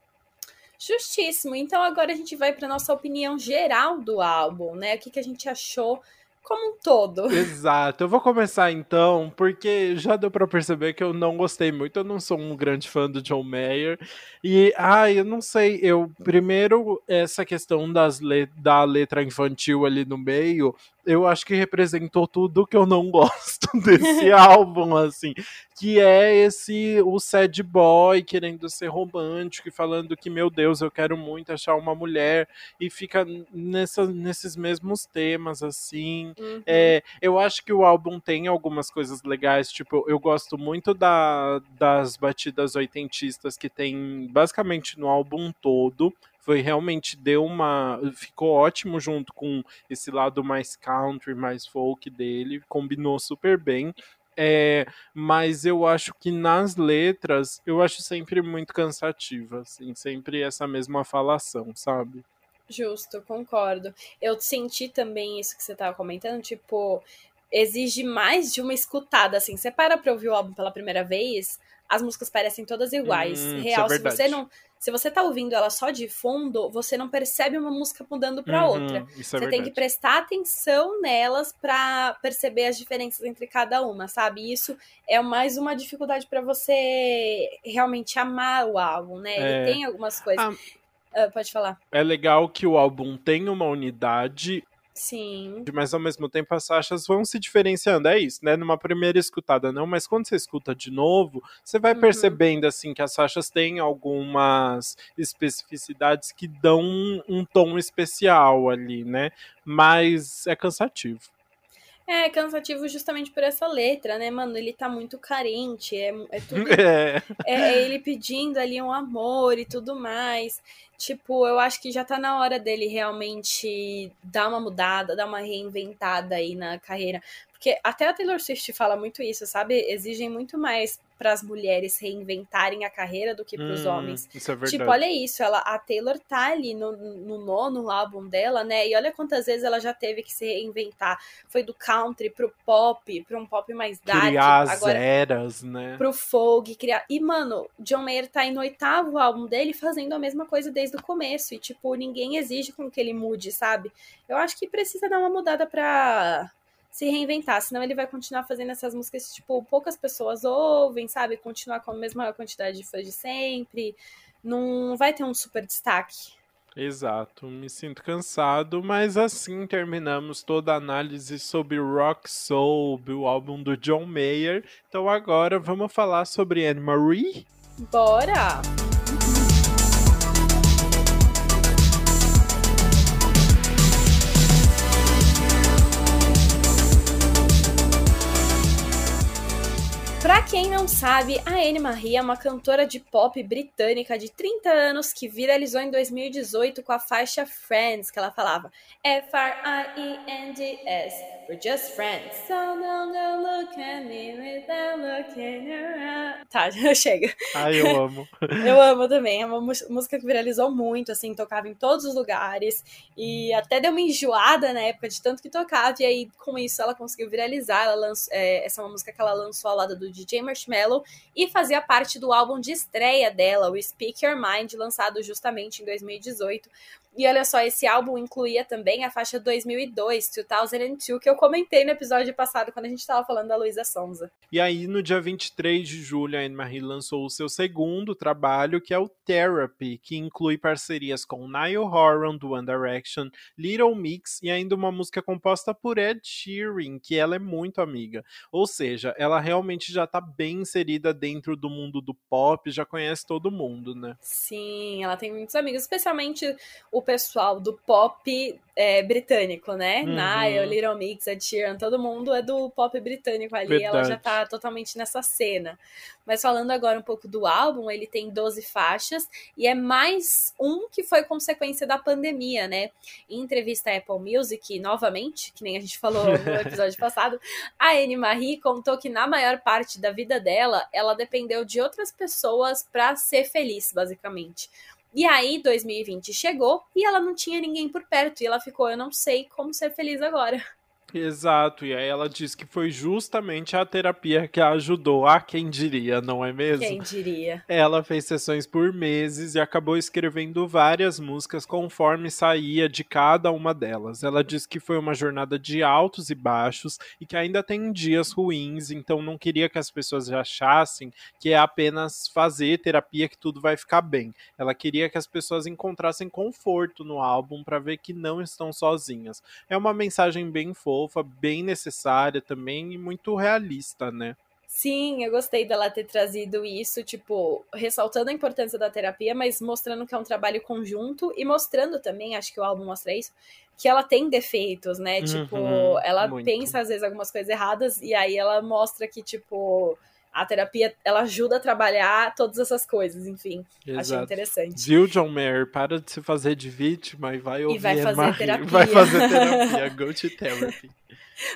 Speaker 1: Justíssimo. Então agora a gente vai para nossa opinião geral do álbum, né? O que, que a gente achou como um todo.
Speaker 2: Exato. Eu vou começar então, porque já deu para perceber que eu não gostei muito. Eu não sou um grande fã do John Mayer. E, ai, eu não sei. Eu, primeiro, essa questão das le da letra infantil ali no meio, eu acho que representou tudo que eu não gosto desse álbum, assim. Que é esse, o sad boy querendo ser romântico e falando que, meu Deus, eu quero muito achar uma mulher. E fica nessa, nesses mesmos temas, assim. Uhum. É, eu acho que o álbum tem algumas coisas legais, tipo, eu gosto muito da, das batidas oitentistas que tem basicamente no álbum todo foi realmente deu uma ficou ótimo junto com esse lado mais country, mais folk dele, combinou super bem. É, mas eu acho que nas letras eu acho sempre muito cansativa, assim, sempre essa mesma falação, sabe?
Speaker 1: Justo, concordo. Eu senti também isso que você estava comentando, tipo, exige mais de uma escutada, assim. Você para pra ouvir o álbum pela primeira vez, as músicas parecem todas iguais. Hum, Real, é se você não. Se você tá ouvindo ela só de fundo, você não percebe uma música mudando para uhum, outra. É você tem que prestar atenção nelas para perceber as diferenças entre cada uma, sabe? E isso é mais uma dificuldade para você realmente amar o álbum, né? Ele é... tem algumas coisas. Ah, uh, pode falar.
Speaker 2: É legal que o álbum tem uma unidade
Speaker 1: Sim.
Speaker 2: Mas ao mesmo tempo as faixas vão se diferenciando. É isso, né? Numa primeira escutada não, mas quando você escuta de novo, você vai uhum. percebendo assim que as faixas têm algumas especificidades que dão um, um tom especial ali, né? Mas é cansativo.
Speaker 1: É cansativo justamente por essa letra, né, mano? Ele tá muito carente, é, é tudo.
Speaker 2: É.
Speaker 1: É, é ele pedindo ali um amor e tudo mais. Tipo, eu acho que já tá na hora dele realmente dar uma mudada, dar uma reinventada aí na carreira. Porque até a Taylor Swift fala muito isso, sabe? Exigem muito mais para as mulheres reinventarem a carreira do que para os hum, homens.
Speaker 2: Isso é verdade.
Speaker 1: Tipo, olha isso, ela, a Taylor tá ali no, no nono álbum dela, né? E olha quantas vezes ela já teve que se reinventar. Foi do country pro pop, para um pop mais dark.
Speaker 2: Criar as agora, eras, né?
Speaker 1: Pro folk, criar. E, mano, John Mayer tá aí no oitavo álbum dele fazendo a mesma coisa desde o começo. E, tipo, ninguém exige com que ele mude, sabe? Eu acho que precisa dar uma mudada pra se reinventar, senão ele vai continuar fazendo essas músicas, tipo, poucas pessoas ouvem, sabe? Continuar com a mesma quantidade de fãs de sempre, não vai ter um super destaque.
Speaker 2: Exato, me sinto cansado, mas assim terminamos toda a análise sobre Rock Soul, o álbum do John Mayer. Então agora vamos falar sobre Anne Marie?
Speaker 1: Bora! Quem não sabe, a Anne Marie é uma cantora de pop britânica de 30 anos que viralizou em 2018 com a faixa Friends, que ela falava F-R-I-E-N-D-S, we're just friends, so don't go look at me without looking around. Tá, chega.
Speaker 2: Ai, eu amo.
Speaker 1: eu amo também, é uma música que viralizou muito, assim, tocava em todos os lugares e até deu uma enjoada na época de tanto que tocava e aí com isso ela conseguiu viralizar, ela lançou, é, essa é uma música que ela lançou ao lado do DJ Marshmello e fazia parte do álbum de estreia dela, o Speak Your Mind, lançado justamente em 2018. E olha só, esse álbum incluía também a faixa 2002, 2002, que eu comentei no episódio passado quando a gente estava falando da Luísa Sonza.
Speaker 2: E aí, no dia 23 de julho, a Anne-Marie lançou o seu segundo trabalho, que é o Therapy, que inclui parcerias com Niall Horan, do One Direction, Little Mix e ainda uma música composta por Ed Sheeran, que ela é muito amiga. Ou seja, ela realmente já tá bem inserida dentro do mundo do pop, já conhece todo mundo, né?
Speaker 1: Sim, ela tem muitos amigos, especialmente o pessoal do pop é, britânico, né? Uhum. Niall, Little Mix, Ed Sheeran, todo mundo é do pop britânico ali, Verdade. ela já tá totalmente nessa cena. Mas falando agora um pouco do álbum, ele tem 12 faixas e é mais um que foi consequência da pandemia, né? Em entrevista à Apple Music, novamente, que nem a gente falou no episódio passado, a Anne Marie contou que na maior parte da vida dela, ela dependeu de outras pessoas para ser feliz, basicamente. E aí 2020 chegou e ela não tinha ninguém por perto e ela ficou, eu não sei como ser feliz agora.
Speaker 2: Exato, e aí ela diz que foi justamente a terapia que a ajudou. Ah, quem diria, não é mesmo?
Speaker 1: Quem diria?
Speaker 2: Ela fez sessões por meses e acabou escrevendo várias músicas conforme saía de cada uma delas. Ela diz que foi uma jornada de altos e baixos e que ainda tem dias ruins, então não queria que as pessoas achassem que é apenas fazer terapia que tudo vai ficar bem. Ela queria que as pessoas encontrassem conforto no álbum para ver que não estão sozinhas. É uma mensagem bem fofa fofa, bem necessária também e muito realista, né?
Speaker 1: Sim, eu gostei dela ter trazido isso, tipo, ressaltando a importância da terapia, mas mostrando que é um trabalho conjunto e mostrando também, acho que o álbum mostra isso, que ela tem defeitos, né? Uhum, tipo, ela muito. pensa às vezes algumas coisas erradas e aí ela mostra que, tipo, a terapia ela ajuda a trabalhar todas essas coisas, enfim. Exato. Achei interessante.
Speaker 2: Viu, John Mayer? Para de se fazer de vítima e vai ouvir.
Speaker 1: E vai fazer Marie. terapia.
Speaker 2: Vai fazer terapia. Go to therapy.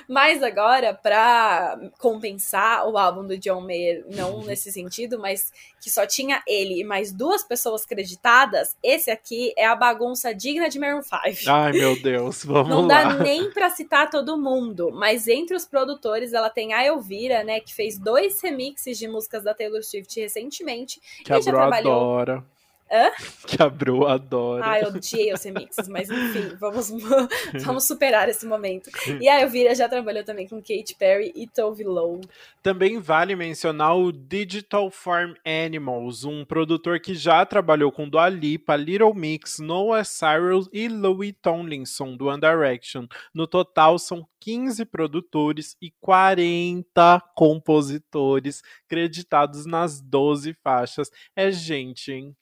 Speaker 1: Mas agora, para compensar o álbum do John Mayer, não nesse sentido, mas que só tinha ele e mais duas pessoas creditadas, esse aqui é a bagunça digna de Maroon 5.
Speaker 2: Ai, meu Deus, vamos
Speaker 1: não
Speaker 2: lá.
Speaker 1: Não dá nem pra citar todo mundo, mas entre os produtores ela tem a Elvira, né, que fez dois remixes de músicas da Taylor Swift recentemente.
Speaker 2: Que a Bro trabalhou... adora.
Speaker 1: Hã?
Speaker 2: Que a Bru adora.
Speaker 1: Ah, eu odiei os remixes, mas enfim, vamos, vamos superar esse momento. E a Elvira já trabalhou também com Katy Perry e Tove Lo.
Speaker 2: Também vale mencionar o Digital Farm Animals, um produtor que já trabalhou com Dua Lipa, Little Mix, Noah Cyrus e Louis Tomlinson, do One Direction. No total, são 15 produtores e 40 compositores creditados nas 12 faixas. É gente, hein?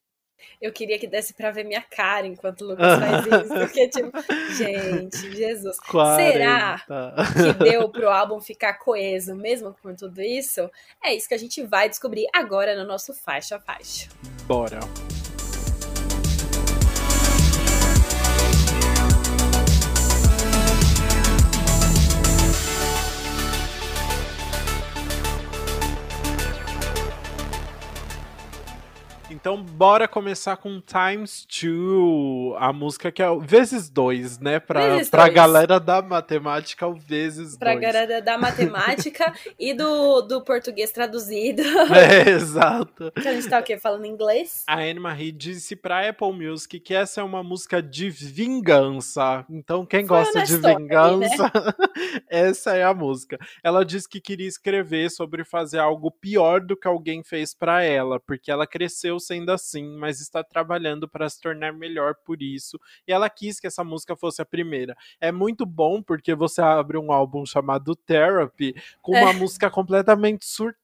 Speaker 1: Eu queria que desse pra ver minha cara enquanto o Lucas faz isso. Porque, tipo, gente, Jesus. 40. Será que deu pro álbum ficar coeso mesmo com tudo isso? É isso que a gente vai descobrir agora no nosso faixa a faixa.
Speaker 2: Bora. Então, bora começar com Times Two, a música que é o vezes dois, né? Pra, vezes pra dois. galera da matemática, o vezes
Speaker 1: pra
Speaker 2: dois.
Speaker 1: Pra galera da matemática e do, do português traduzido.
Speaker 2: É, exato.
Speaker 1: Que a gente tá o quê? Falando inglês?
Speaker 2: A Anne Marie disse pra Apple Music que essa é uma música de vingança. Então, quem Foi gosta de vingança, aí, né? essa é a música. Ela disse que queria escrever sobre fazer algo pior do que alguém fez para ela, porque ela cresceu sem sendo assim, mas está trabalhando para se tornar melhor por isso. E ela quis que essa música fosse a primeira. É muito bom porque você abre um álbum chamado Therapy com uma é. música completamente surtada,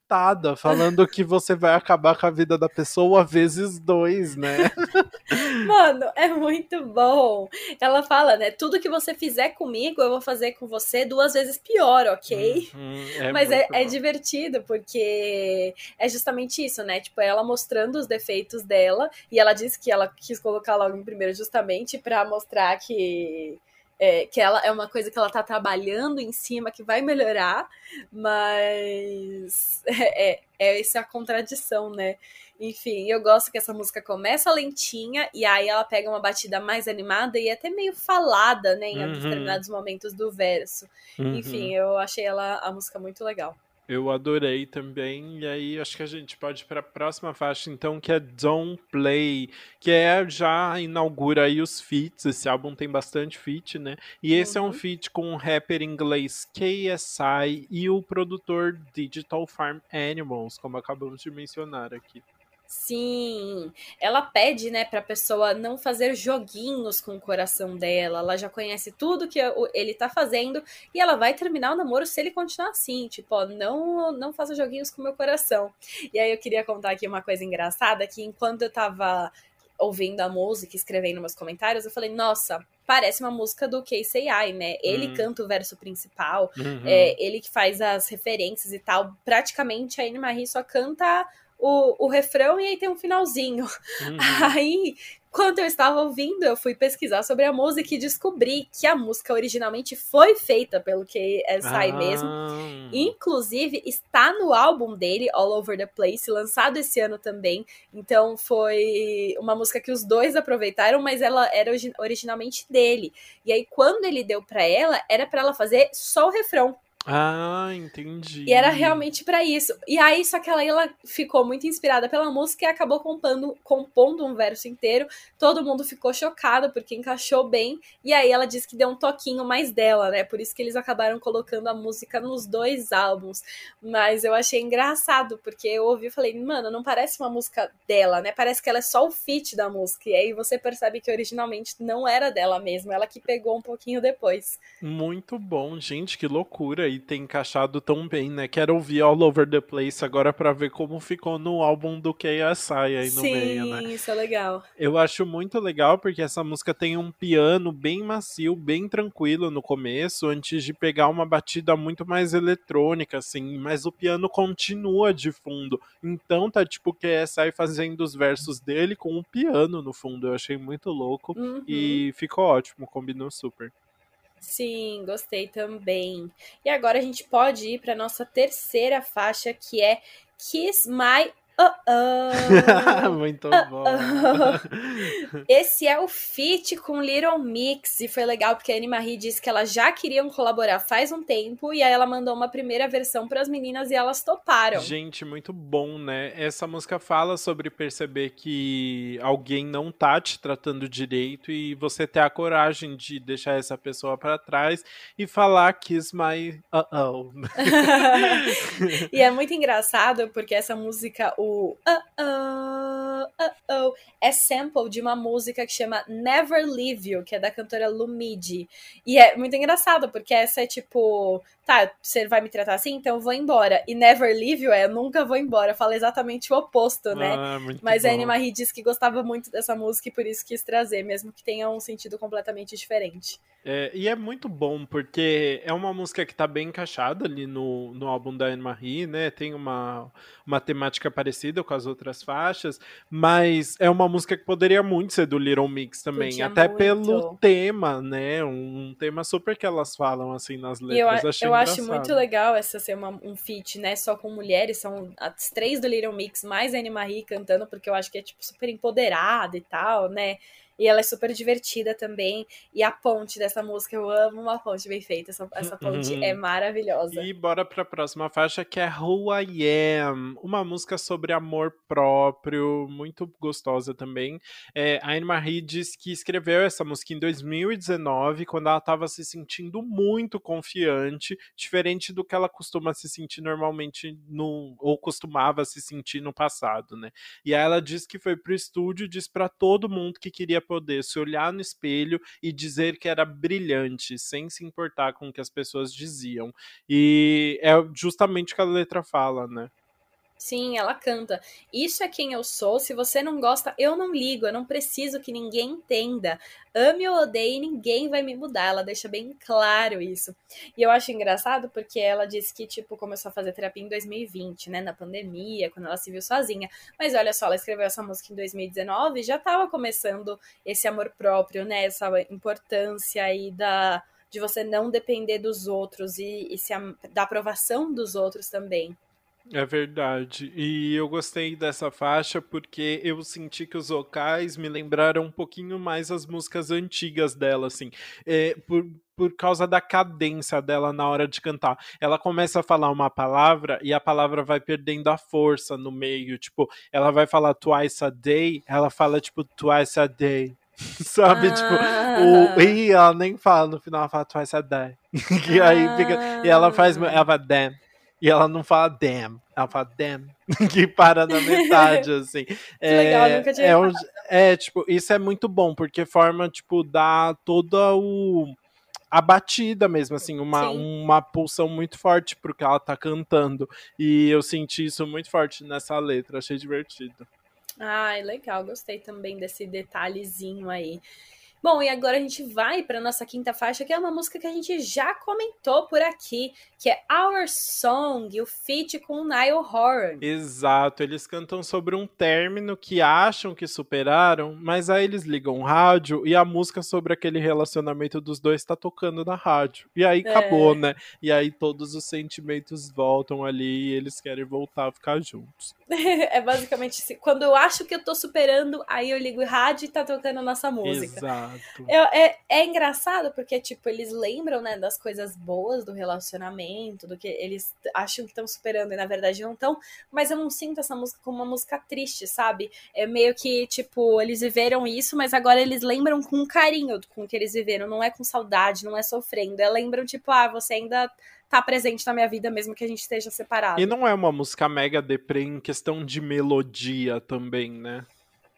Speaker 2: falando que você vai acabar com a vida da pessoa vezes dois, né?
Speaker 1: Mano, é muito bom. Ela fala, né? Tudo que você fizer comigo, eu vou fazer com você duas vezes pior, ok? Uhum, é Mas é, é, divertido, porque é justamente isso, né? Tipo, ela mostrando os defeitos dela, e ela disse que ela quis colocar logo em primeiro justamente para mostrar que. É, que ela é uma coisa que ela tá trabalhando em cima, que vai melhorar, mas é, é, é essa contradição, né? Enfim, eu gosto que essa música começa lentinha e aí ela pega uma batida mais animada e até meio falada, né, em uhum. determinados momentos do verso. Uhum. Enfim, eu achei ela a música muito legal.
Speaker 2: Eu adorei também. E aí acho que a gente pode ir para a próxima faixa, então, que é Don't Play, que é já inaugura aí os feats. Esse álbum tem bastante feat, né? E esse uhum. é um uhum. feat com o rapper inglês KSI e o produtor Digital Farm Animals, como acabamos de mencionar aqui.
Speaker 1: Sim, ela pede, né, pra pessoa não fazer joguinhos com o coração dela. Ela já conhece tudo que ele tá fazendo e ela vai terminar o namoro se ele continuar assim, tipo, ó, não, não faça joguinhos com o meu coração. E aí eu queria contar aqui uma coisa engraçada, que enquanto eu tava ouvindo a música, escrevendo meus comentários, eu falei, nossa, parece uma música do KCI, né? Ele uhum. canta o verso principal, uhum. é, ele que faz as referências e tal. Praticamente a Anne Marie só canta o, o refrão e aí tem um finalzinho. Uhum. Aí, enquanto eu estava ouvindo, eu fui pesquisar sobre a música e descobri que a música originalmente foi feita pelo KSI ah. mesmo. Inclusive, está no álbum dele, All Over the Place, lançado esse ano também. Então, foi uma música que os dois aproveitaram, mas ela era originalmente dele. E aí, quando ele deu para ela, era para ela fazer só o refrão.
Speaker 2: Ah, entendi.
Speaker 1: E era realmente para isso. E aí, só que ela, ela ficou muito inspirada pela música e acabou compondo, compondo um verso inteiro. Todo mundo ficou chocado porque encaixou bem. E aí ela disse que deu um toquinho mais dela, né? Por isso que eles acabaram colocando a música nos dois álbuns. Mas eu achei engraçado, porque eu ouvi e falei, mano, não parece uma música dela, né? Parece que ela é só o feat da música. E aí você percebe que originalmente não era dela mesmo, ela que pegou um pouquinho depois.
Speaker 2: Muito bom, gente, que loucura. E ter encaixado tão bem, né? Quero ouvir All Over the Place agora para ver como ficou no álbum do KSI aí no
Speaker 1: Sim,
Speaker 2: meio, né?
Speaker 1: Sim, isso é legal.
Speaker 2: Eu acho muito legal porque essa música tem um piano bem macio, bem tranquilo no começo, antes de pegar uma batida muito mais eletrônica, assim, mas o piano continua de fundo. Então tá tipo o KSI fazendo os versos dele com o piano no fundo. Eu achei muito louco uhum. e ficou ótimo, combinou super.
Speaker 1: Sim, gostei também. E agora a gente pode ir para nossa terceira faixa, que é Kiss My Oh,
Speaker 2: oh. Muito oh, bom.
Speaker 1: Oh. Esse é o feat com Little Mix e foi legal porque a Anne Marie disse que elas já queriam colaborar faz um tempo e aí ela mandou uma primeira versão para as meninas e elas toparam.
Speaker 2: Gente, muito bom, né? Essa música fala sobre perceber que alguém não tá te tratando direito e você ter a coragem de deixar essa pessoa para trás e falar kiss my uh oh.
Speaker 1: e é muito engraçado porque essa música o uh oh, uh oh, é sample de uma música que chama Never Leave You, que é da cantora Lumidi. E é muito engraçado, porque essa é tipo, tá, você vai me tratar assim, então eu vou embora. E Never Leave You é nunca vou embora. Fala exatamente o oposto, né?
Speaker 2: Ah,
Speaker 1: Mas
Speaker 2: bom.
Speaker 1: a Anne Marie disse que gostava muito dessa música e por isso quis trazer, mesmo que tenha um sentido completamente diferente.
Speaker 2: É, e é muito bom, porque é uma música que tá bem encaixada ali no, no álbum da Anne Marie, né? Tem uma, uma temática parecida com as outras faixas, mas é uma música que poderia muito ser do Little Mix também,
Speaker 1: Podia
Speaker 2: até
Speaker 1: muito.
Speaker 2: pelo tema, né? Um, um, tema super que elas falam assim nas letras.
Speaker 1: eu,
Speaker 2: Achei
Speaker 1: eu acho muito legal essa ser uma, um feat, né? Só com mulheres, são as três do Little Mix, mais a Anne Marie cantando, porque eu acho que é tipo super empoderada e tal, né? E ela é super divertida também. E a ponte dessa música, eu amo uma ponte bem feita. Essa, essa ponte
Speaker 2: Uhum.
Speaker 1: é maravilhosa.
Speaker 2: E bora pra próxima faixa que é Who I Am, uma música sobre amor próprio, muito gostosa também. É, a Anne Marie diz que escreveu essa música em 2019, quando ela estava se sentindo muito confiante, diferente do que ela costuma se sentir normalmente no ou costumava se sentir no passado, né? E aí ela diz que foi pro estúdio e diz para todo mundo que queria poder se olhar no espelho e dizer que era brilhante, sem se importar com o que as pessoas diziam. E é justamente o que a letra fala, né?
Speaker 1: Sim, ela canta. Isso é quem eu sou. Se você não gosta, eu não ligo. Eu não preciso que ninguém entenda. Ame ou odeie, ninguém vai me mudar. Ela deixa bem claro isso. E eu acho engraçado porque ela disse que, tipo, começou a fazer terapia em 2020, né? Na pandemia, quando ela se viu sozinha. Mas olha só, ela escreveu essa música em 2019 e já tava começando esse amor próprio, né? Essa importância aí da. De você não depender dos outros e, e se, da aprovação dos outros também.
Speaker 2: É verdade. E eu gostei dessa faixa porque eu senti que os vocais me lembraram um pouquinho mais as músicas antigas dela, assim. É, por, por causa da cadência dela na hora de cantar. Ela começa a falar uma palavra e a palavra vai perdendo a força no meio. Tipo, ela vai falar twice a day, ela fala, tipo, twice a day. Sabe,
Speaker 1: Ah.
Speaker 2: tipo, o e ela nem fala no final, ela fala twice a day. e aí fica. E ela faz. Ela fala damn. E ela não fala damn, ela fala damn, que para na metade, assim. Que
Speaker 1: legal, nunca tinha
Speaker 2: é, um- é, tipo, isso é muito bom, porque forma, tipo, dá toda o a batida mesmo, assim, uma,
Speaker 1: Sim.
Speaker 2: uma pulsão muito forte pro que ela tá cantando. E eu senti isso muito forte nessa letra, achei divertido.
Speaker 1: Ai, legal, gostei também desse detalhezinho aí. Bom, e agora a gente vai para nossa quinta faixa, que é uma música que a gente já comentou por aqui, que é Our Song, o feat com o Niall Horan.
Speaker 2: Exato, eles cantam sobre um término que acham que superaram, mas aí eles ligam o rádio e a música sobre aquele relacionamento dos dois tá tocando na rádio. E aí acabou, é. né? E aí todos os sentimentos voltam ali e eles querem voltar a ficar juntos.
Speaker 1: é basicamente assim, quando eu acho que eu tô superando, aí eu ligo o rádio e tá tocando a nossa música.
Speaker 2: Exato.
Speaker 1: É, é, é engraçado porque, tipo, eles lembram, né, das coisas boas do relacionamento, do que eles acham que estão superando e na verdade não estão, mas eu não sinto essa música como uma música triste, sabe? É meio que, tipo, eles viveram isso, mas agora eles lembram com carinho com o que eles viveram, não é com saudade, não é sofrendo. É lembram, tipo, ah, você ainda tá presente na minha vida, mesmo que a gente esteja separado.
Speaker 2: E não é uma música mega deprê em questão de melodia também, né?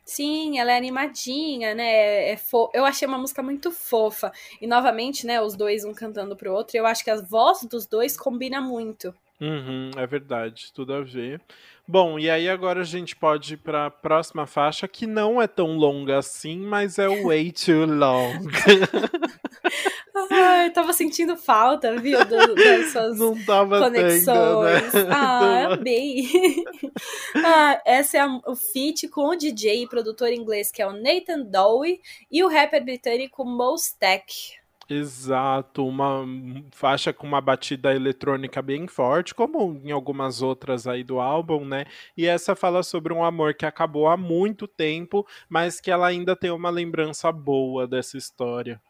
Speaker 1: Sim, ela é animadinha, né? É fo... Eu achei uma música muito fofa. E novamente, né, os dois um cantando pro outro, eu acho que a voz dos dois combina muito.
Speaker 2: Uhum, é verdade, tudo a ver. Bom, e aí agora a gente pode ir para a próxima faixa, que não é tão longa assim, mas é Way Too Long.
Speaker 1: Ai, eu tava sentindo falta, viu? Do, das suas
Speaker 2: Não tava
Speaker 1: conexões.
Speaker 2: Tendo,
Speaker 1: né? Ah, amei. ah, essa é a, o feat com o DJ e produtor inglês, que é o Nathan Dowie, e o rapper britânico Mos Tech.
Speaker 2: Exato, uma faixa com uma batida eletrônica bem forte, como em algumas outras aí do álbum, né? E essa fala sobre um amor que acabou há muito tempo, mas que ela ainda tem uma lembrança boa dessa história.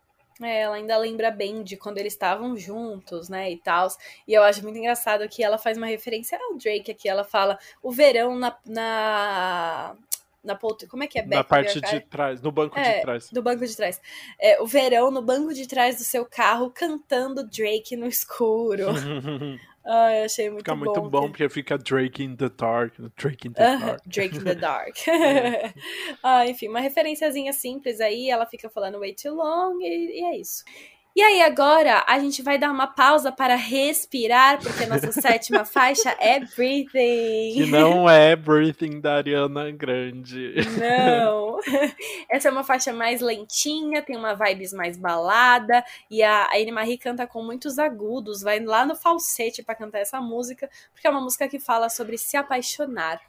Speaker 1: É, ela ainda lembra bem de quando eles estavam juntos, né, e tal. E eu acho muito engraçado que ela faz uma referência ao Drake aqui. Ela fala o verão na, na na poltrona. Como é que é?
Speaker 2: Back na parte de trás, no banco
Speaker 1: é,
Speaker 2: de trás.
Speaker 1: Do banco de trás. É, o verão no banco de trás do seu carro cantando Drake no escuro. Ai, achei muito
Speaker 2: fica
Speaker 1: bom.
Speaker 2: Fica muito bom porque fica Drake in the Dark. Drake in the Dark.
Speaker 1: Drake in the Dark. é. ah, enfim, uma referenciazinha simples aí. Ela fica falando way too long e, e é isso. E aí, agora a gente vai dar uma pausa para respirar, porque nossa sétima faixa é Breathing.
Speaker 2: Que não é Breathing da Ariana Grande.
Speaker 1: Não. Essa é uma faixa mais lentinha, tem uma vibes mais balada, e a Anne Marie canta com muitos agudos, vai lá no falsete para cantar essa música, porque é uma música que fala sobre se apaixonar.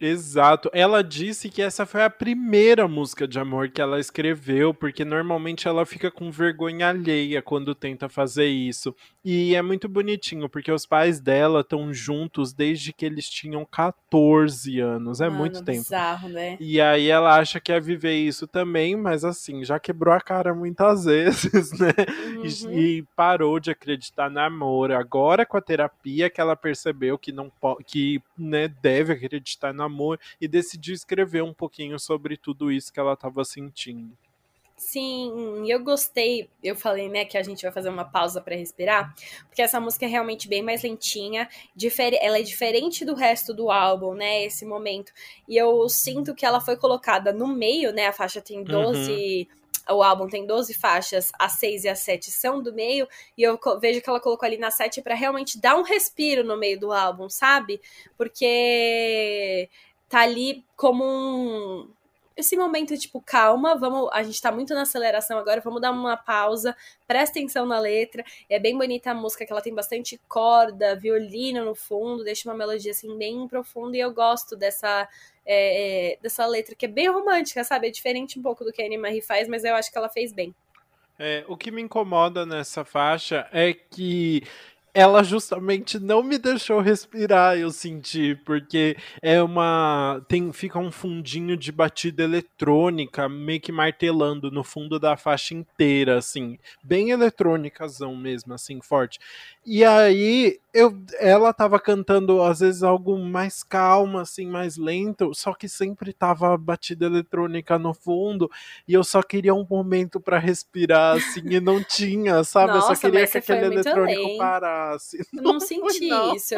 Speaker 2: Exato. Ela disse que essa foi a primeira música de amor que ela escreveu, porque normalmente ela fica com vergonha alheia quando tenta fazer isso. E é muito bonitinho, porque os pais dela estão juntos desde que eles tinham 14 anos. É
Speaker 1: Mano,
Speaker 2: muito tempo.
Speaker 1: Bizarro, né?
Speaker 2: E aí ela acha que ia viver isso também, mas assim, já quebrou a cara muitas vezes, né? Uhum. E, e, parou de acreditar no amor. Agora, com a terapia, que ela percebeu que não que né, deve acreditar no amor e decidiu escrever um pouquinho sobre tudo isso que ela estava sentindo.
Speaker 1: Sim, eu gostei. Eu falei, né, que a gente vai fazer uma pausa para respirar, porque essa música é realmente bem mais lentinha, ela é diferente do resto do álbum, né, esse momento. E eu sinto que ela foi colocada no meio, né, a faixa tem 12, uhum. O álbum tem 12 faixas, a 6 e a 7 são do meio, e eu vejo que ela colocou ali na 7 para realmente dar um respiro no meio do álbum, sabe? Porque tá ali como um esse momento, tipo, calma, vamos, a gente tá muito na aceleração agora, vamos dar uma pausa, presta atenção na letra. É bem bonita a música, que ela tem bastante corda, violino no fundo, deixa uma melodia assim bem profunda e eu gosto dessa é, é, dessa letra que é bem romântica, sabe? É diferente um pouco do que a Annie Marie faz, mas eu acho que ela fez bem.
Speaker 2: É, o que me incomoda nessa faixa é que ela justamente não me deixou respirar, eu senti, porque é uma. tem Fica um fundinho de batida eletrônica, meio que martelando no fundo da faixa inteira, assim. Bem eletrônicazão mesmo, assim, forte. E aí eu, ela tava cantando, às vezes, algo mais calmo, assim, mais lento, só que sempre tava batida eletrônica no fundo, e eu só queria um momento para respirar, assim, e não tinha, sabe?
Speaker 1: Nossa,
Speaker 2: eu só queria que aquele eletrônico parasse.
Speaker 1: Não, não senti não. isso.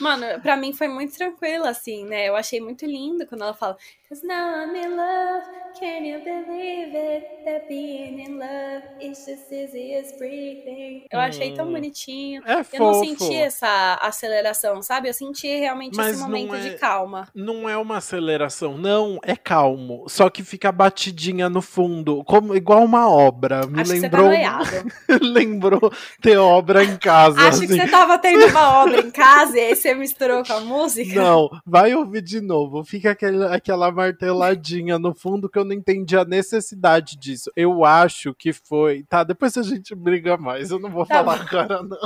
Speaker 1: Mano, pra mim foi muito tranquilo, assim, né? Eu achei muito lindo quando ela fala Cause now I'm in love, can you believe it? That being in love is just easy as breathing. Eu achei tão hum. bonitinho.
Speaker 2: É
Speaker 1: eu
Speaker 2: fofo.
Speaker 1: não senti essa aceleração, sabe? Eu senti realmente
Speaker 2: Mas
Speaker 1: esse momento
Speaker 2: é-
Speaker 1: de calma.
Speaker 2: Não é uma aceleração, não, é calmo. Só que fica batidinha no fundo, como igual uma obra. Me
Speaker 1: Acho
Speaker 2: lembrou,
Speaker 1: que você tá
Speaker 2: lembrou ter obra em casa.
Speaker 1: Que
Speaker 2: assim.
Speaker 1: você tava tendo uma obra em casa e aí você misturou com a música.
Speaker 2: Não, vai ouvir de novo. Fica aquele, aquela marteladinha no fundo que eu não entendi a necessidade disso. Eu acho que foi. Tá, depois a gente briga mais. Eu não vou
Speaker 1: Tá
Speaker 2: falar
Speaker 1: bom.
Speaker 2: agora, não.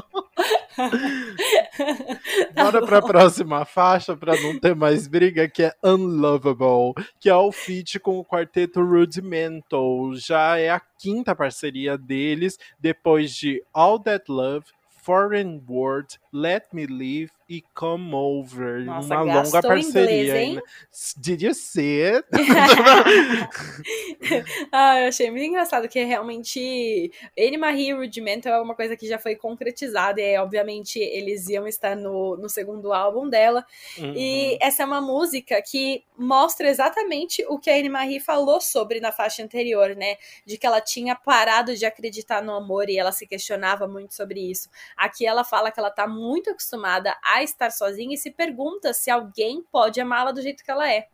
Speaker 1: Tá
Speaker 2: Bora
Speaker 1: bom.
Speaker 2: pra próxima faixa pra não ter mais briga, que é Unlovable, que é o feat com o quarteto Rudimental. Já é a quinta parceria deles, depois de All That Love, foreign words Let Me Live e Come Over.
Speaker 1: Nossa,
Speaker 2: Uma longa parceria.
Speaker 1: inglês, hein?
Speaker 2: Did you see it?
Speaker 1: ah, eu achei muito engraçado que realmente Anne Marie Rudimental é uma coisa que já foi concretizada e obviamente eles iam estar no, no segundo álbum dela.
Speaker 2: Uhum.
Speaker 1: E essa é uma música que mostra exatamente o que a Anne Marie falou sobre na faixa anterior, né? De que ela tinha parado de acreditar no amor e ela se questionava muito sobre isso. Aqui ela fala que ela tá muito acostumada a estar sozinha e se pergunta se alguém pode amá-la do jeito que ela é.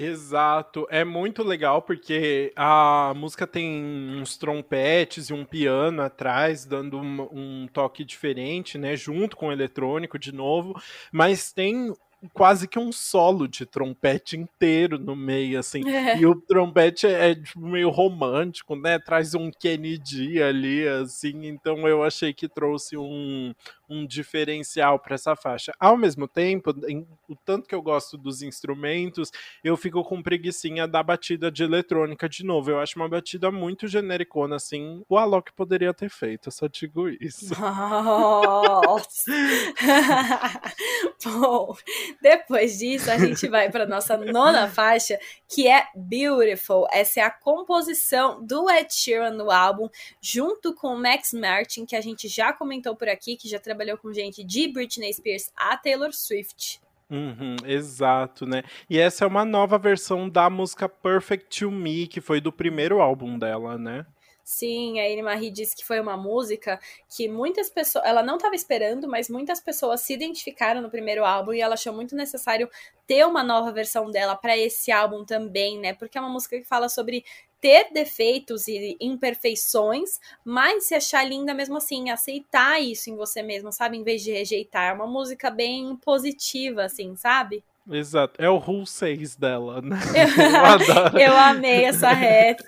Speaker 2: Exato, é muito legal porque a música tem uns trompetes e um piano atrás, dando um, um toque diferente, né? Junto com o eletrônico de novo, mas tem quase que um solo de trompete inteiro no meio, assim. E o trompete é, é, tipo, meio romântico, né? Traz um Kennedy ali, assim. Então eu achei que trouxe um, um diferencial para essa faixa. Ao mesmo tempo, em, o tanto que eu gosto dos instrumentos, eu fico com preguiçinha da batida de eletrônica de novo. Eu acho uma batida muito genericona, assim. O Alok poderia ter feito, eu só digo isso.
Speaker 1: Nossa! Bom, depois disso, a gente vai para nossa nona faixa, que é Beautiful. Essa é a composição do Ed Sheeran no álbum, junto com o Max Martin, que a gente já comentou por aqui, que já trabalhou com gente de Britney Spears a Taylor Swift.
Speaker 2: Uhum, exato, né? E essa é uma nova versão da música Perfect to Me, que foi do primeiro álbum dela, né?
Speaker 1: Sim, a Anne Marie disse que foi uma música que muitas pessoas. Ela não estava esperando, mas muitas pessoas se identificaram no primeiro álbum e ela achou muito necessário ter uma nova versão dela para esse álbum também, né? Porque é uma música que fala sobre ter defeitos e imperfeições, mas se achar linda mesmo assim, aceitar isso em você mesmo, sabe? Em vez de rejeitar. É uma música bem positiva, assim, sabe?
Speaker 2: Exato, é o Rule 6 dela, né?
Speaker 1: Eu, eu amei essa rap,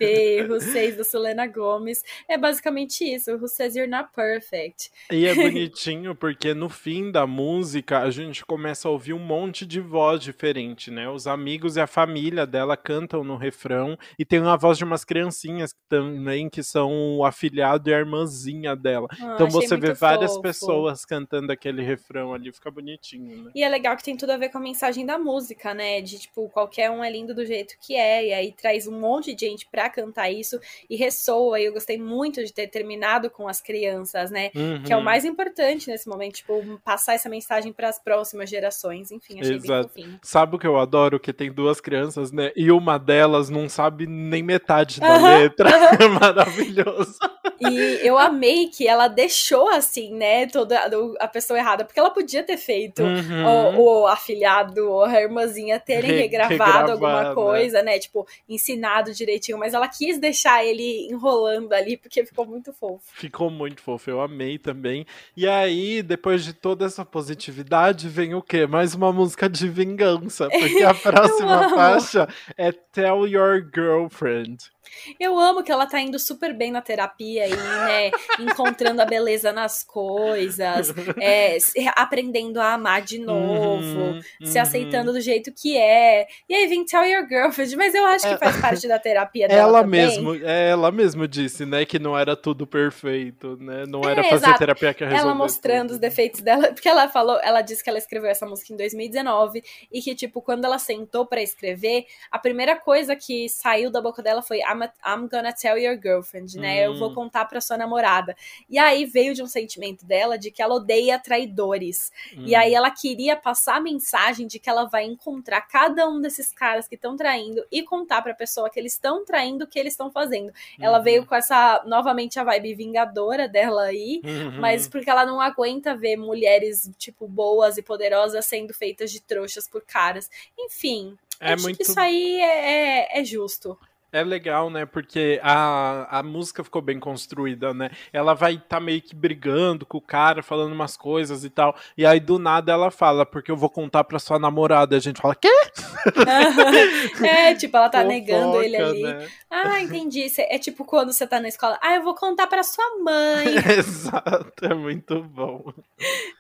Speaker 1: Rule 6 da Selena Gomes. É basicamente isso, Who Says You're Not Perfect.
Speaker 2: E é bonitinho porque no fim da música a gente começa a ouvir um monte de voz diferente, né? Os amigos e a família dela cantam no refrão e tem uma voz de umas criancinhas também que são o afilhado e a irmãzinha dela.
Speaker 1: Ah,
Speaker 2: então você vê várias
Speaker 1: fofo.
Speaker 2: pessoas cantando aquele refrão ali, fica bonitinho, né?
Speaker 1: E é legal que tem tudo a ver com a mensagem da música, né? De tipo, qualquer um é lindo do jeito que é, e aí traz um monte de gente pra cantar isso e ressoa. E eu gostei muito de ter terminado com as crianças, né?
Speaker 2: Uhum.
Speaker 1: Que é o mais importante nesse momento, tipo, passar essa mensagem para as próximas gerações. Enfim, achei
Speaker 2: Exato.
Speaker 1: bem fofinho.
Speaker 2: Sabe o que eu adoro? Que tem duas crianças, né? E uma delas não sabe nem metade da letra. É maravilhoso.
Speaker 1: E eu amei que ela deixou assim, né, toda a pessoa errada, porque ela podia ter feito
Speaker 2: Uhum.
Speaker 1: o, o afilhado ou a irmãzinha terem
Speaker 2: Re-
Speaker 1: regravado
Speaker 2: regravado,
Speaker 1: alguma coisa, né, tipo, ensinado direitinho, mas ela quis deixar ele enrolando ali, porque ficou muito fofo.
Speaker 2: Ficou muito fofo, eu amei também. E aí, depois de toda essa positividade, vem o quê? Mais uma música de vingança, porque a próxima faixa é Tell Your Girlfriend.
Speaker 1: Eu amo que ela tá indo super bem na terapia aí, né? Encontrando a beleza nas coisas, é, aprendendo a amar de novo,
Speaker 2: Uhum,
Speaker 1: se
Speaker 2: uhum.
Speaker 1: aceitando do jeito que é. E aí vem Tell Your Girlfriend, mas eu acho que faz parte da terapia dela
Speaker 2: Ela
Speaker 1: também.
Speaker 2: mesmo, é, ela mesmo disse, né, que não era tudo perfeito, né? Não
Speaker 1: É,
Speaker 2: era fazer
Speaker 1: exato.
Speaker 2: terapia que
Speaker 1: Ela mostrando
Speaker 2: tudo.
Speaker 1: os defeitos dela, porque ela falou, ela disse que ela escreveu essa música em 2019 e que tipo, quando ela sentou pra escrever, a primeira coisa que saiu da boca dela foi I'm I'm, I'm gonna tell your girlfriend, né? Hum. Eu vou hum. contar pra sua namorada. E aí veio de um sentimento dela de que ela odeia traidores. Hum. E aí ela queria passar a mensagem de que ela vai encontrar cada um desses caras que estão traindo e contar pra pessoa que eles estão traindo o que eles estão fazendo. Ela uhum. veio com essa, novamente, a vibe vingadora dela aí, uhum. mas porque ela não aguenta ver mulheres, tipo, boas e poderosas sendo feitas de trouxas por caras. Enfim, é acho muito... que isso aí é, é, é justo.
Speaker 2: É legal, né? Porque a, a música ficou bem construída, né? Ela vai estar tá meio que brigando com o cara, falando umas coisas e tal. E aí, do nada, ela fala, porque eu vou contar pra sua namorada. E a gente fala, quê?
Speaker 1: é, tipo, ela tá Fofoca, negando ele ali. Né? Ah, entendi. É tipo quando você tá na escola. Ah, eu vou contar pra sua mãe.
Speaker 2: Exato, é muito bom.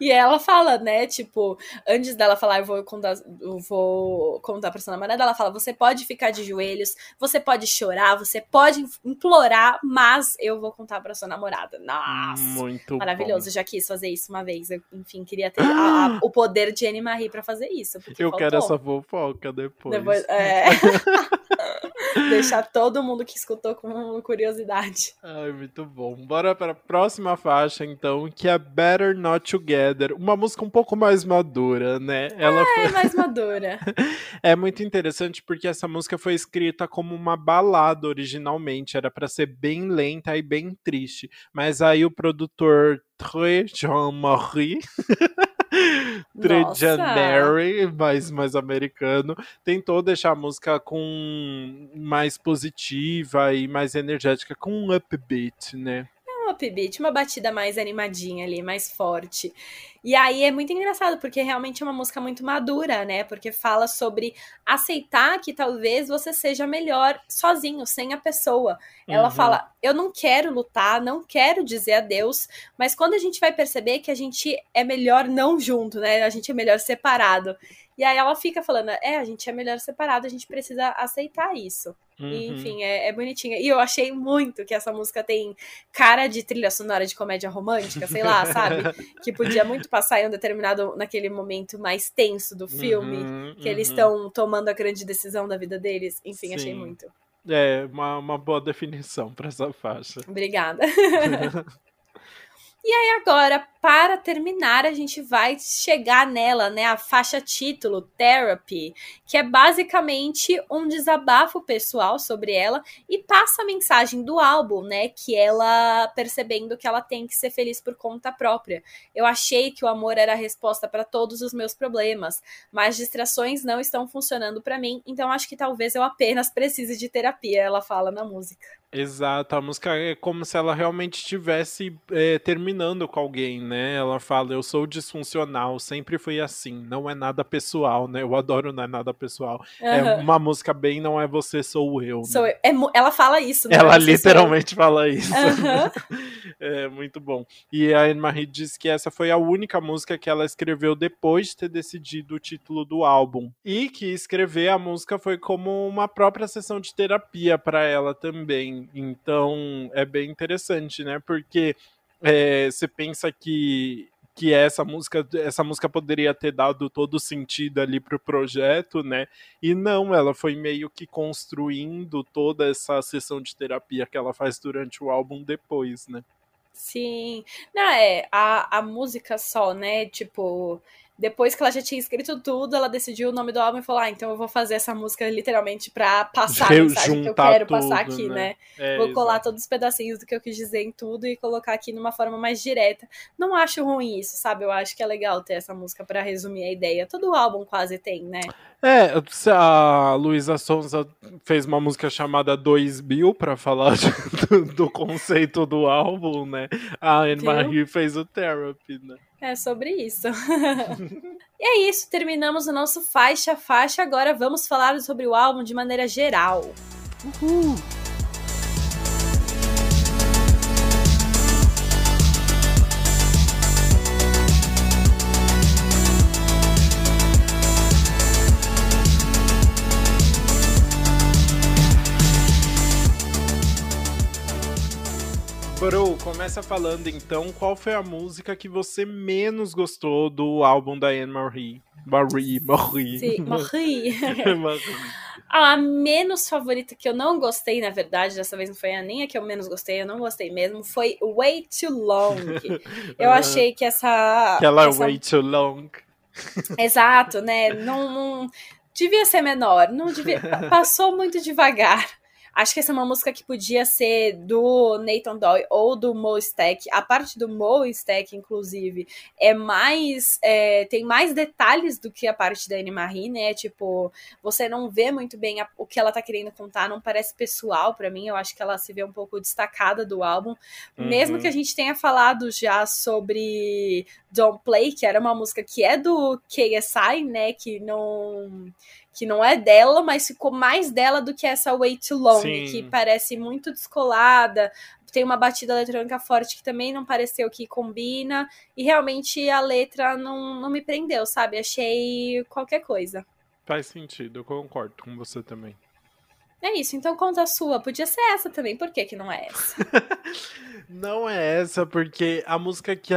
Speaker 1: E ela fala, né? Tipo, antes dela falar, eu vou contar, eu vou contar pra sua namorada, ela fala: você pode ficar de joelhos, você pode pode chorar, você pode implorar, mas eu vou contar pra sua namorada. Nossa!
Speaker 2: Muito
Speaker 1: Maravilhoso.
Speaker 2: Bom.
Speaker 1: Já quis fazer isso uma vez. Eu, enfim, queria ter a, a, o poder de Anne Marie pra fazer isso.
Speaker 2: Eu faltou. quero essa fofoca depois. depois
Speaker 1: é. Deixar todo mundo que escutou com curiosidade.
Speaker 2: Ai, muito bom. Bora para a próxima faixa, então, que é Better Not Together. Uma música um pouco mais madura, né?
Speaker 1: Ela é, foi... mais madura.
Speaker 2: é muito interessante porque essa música foi escrita como uma balada originalmente, era para ser bem lenta e bem triste. Mas aí o produtor Trey Jean-Marie Trejanary, mais, mais americano, tentou deixar a música com mais positiva e mais energética, com um upbeat, né?
Speaker 1: Upbeat, uma batida mais animadinha ali, mais forte. E aí é muito engraçado, porque realmente é uma música muito madura, né? Porque fala sobre aceitar que talvez você seja melhor sozinho, sem a pessoa. Ela uhum. fala: Eu não quero lutar, não quero dizer adeus, mas quando a gente vai perceber que a gente é melhor não junto, né? A gente é melhor separado. E aí ela fica falando: É, a gente é melhor separado, a gente precisa aceitar isso. Uhum. E, enfim, é, é, bonitinha. E eu achei muito que essa música tem cara de trilha sonora de comédia romântica, sei lá, sabe? Que podia muito passar em um determinado, naquele momento mais tenso do filme, uhum, que uhum. eles estão tomando a grande decisão da vida deles. Enfim, Sim. achei muito.
Speaker 2: É, uma, uma boa definição para essa faixa.
Speaker 1: Obrigada. E aí agora, para terminar, a gente vai chegar nela, né, a faixa título Therapy, que é basicamente um desabafo pessoal sobre ela e passa a mensagem do álbum, né, que ela percebendo que ela tem que ser feliz por conta própria. Eu achei que o amor era a resposta para todos os meus problemas, mas distrações não estão funcionando para mim, então acho que talvez eu apenas precise de terapia, ela fala na música.
Speaker 2: Exato, a música é como se ela realmente estivesse é, terminando com alguém, né? Ela fala, eu sou disfuncional, sempre fui assim, não é nada pessoal, né? Eu adoro não é nada pessoal. Uhum. É uma música bem não é você, sou eu. Né?
Speaker 1: Sou eu. É, ela fala isso,
Speaker 2: né? Ela literalmente fala isso. Uhum. é muito bom. E a Anne-Marie diz que essa foi a única música que ela escreveu depois de ter decidido o título do álbum. E que escrever a música foi como uma própria sessão de terapia para ela também. Então é bem interessante, né? Porque é, você pensa que que essa música essa música poderia ter dado todo o sentido ali pro projeto, né? E não, ela foi meio que construindo toda essa sessão de terapia que ela faz durante o álbum depois, né?
Speaker 1: Sim. Não, é, a, a música só, né? Tipo, depois que ela já tinha escrito tudo, ela decidiu o nome do álbum e falou: Ah, então eu vou fazer essa música literalmente pra passar a mensagem que eu quero tudo, passar aqui, né? né? É, vou colar todos os pedacinhos do que eu quis dizer em tudo e colocar aqui numa forma mais direta. Não acho ruim isso, sabe? Eu acho que é legal ter essa música para resumir a ideia. Todo álbum quase tem, né?
Speaker 2: É, a Luísa Sonza fez uma música chamada 2000 para falar do, do, conceito do álbum, né? A Anne-Marie fez o Therapy, né?
Speaker 1: É sobre isso. e é isso, terminamos o nosso faixa faixa. Agora vamos falar sobre o álbum de maneira geral. Uhul!
Speaker 2: Bro, começa falando então qual foi a música que você menos gostou do álbum da Anne Marie. Marie, Marie.
Speaker 1: Sim, Marie. A menos favorita que eu não gostei, na verdade, dessa vez não foi a nem a que eu menos gostei, eu não gostei mesmo, foi Way Too Long. Eu achei que essa.
Speaker 2: Aquela
Speaker 1: essa...
Speaker 2: Way Too Long.
Speaker 1: Exato, né? Não, não, devia ser menor, não devia. Passou muito devagar. Acho que essa é uma música que podia ser do Nathan Doyle ou do Mo Stack. A parte do Mo Stack, inclusive, é mais. É, tem mais detalhes do que a parte da Anne Marie, né? Tipo, você não vê muito bem a, o que ela tá querendo contar, não parece pessoal para mim. Eu acho que ela se vê um pouco destacada do álbum. Uhum. Mesmo que a gente tenha falado já sobre Don't Play, que era uma música que é do KSI, né? Que não que não é dela, mas ficou mais dela do que essa Way Too Long, Sim. que parece muito descolada. Tem uma batida eletrônica forte que também não pareceu que combina. E realmente a letra não, não me prendeu, sabe? Achei qualquer coisa.
Speaker 2: Faz sentido, eu concordo com você também.
Speaker 1: É isso, então conta a sua. Podia ser essa também, por que, que não é essa?
Speaker 2: não é essa, porque a música que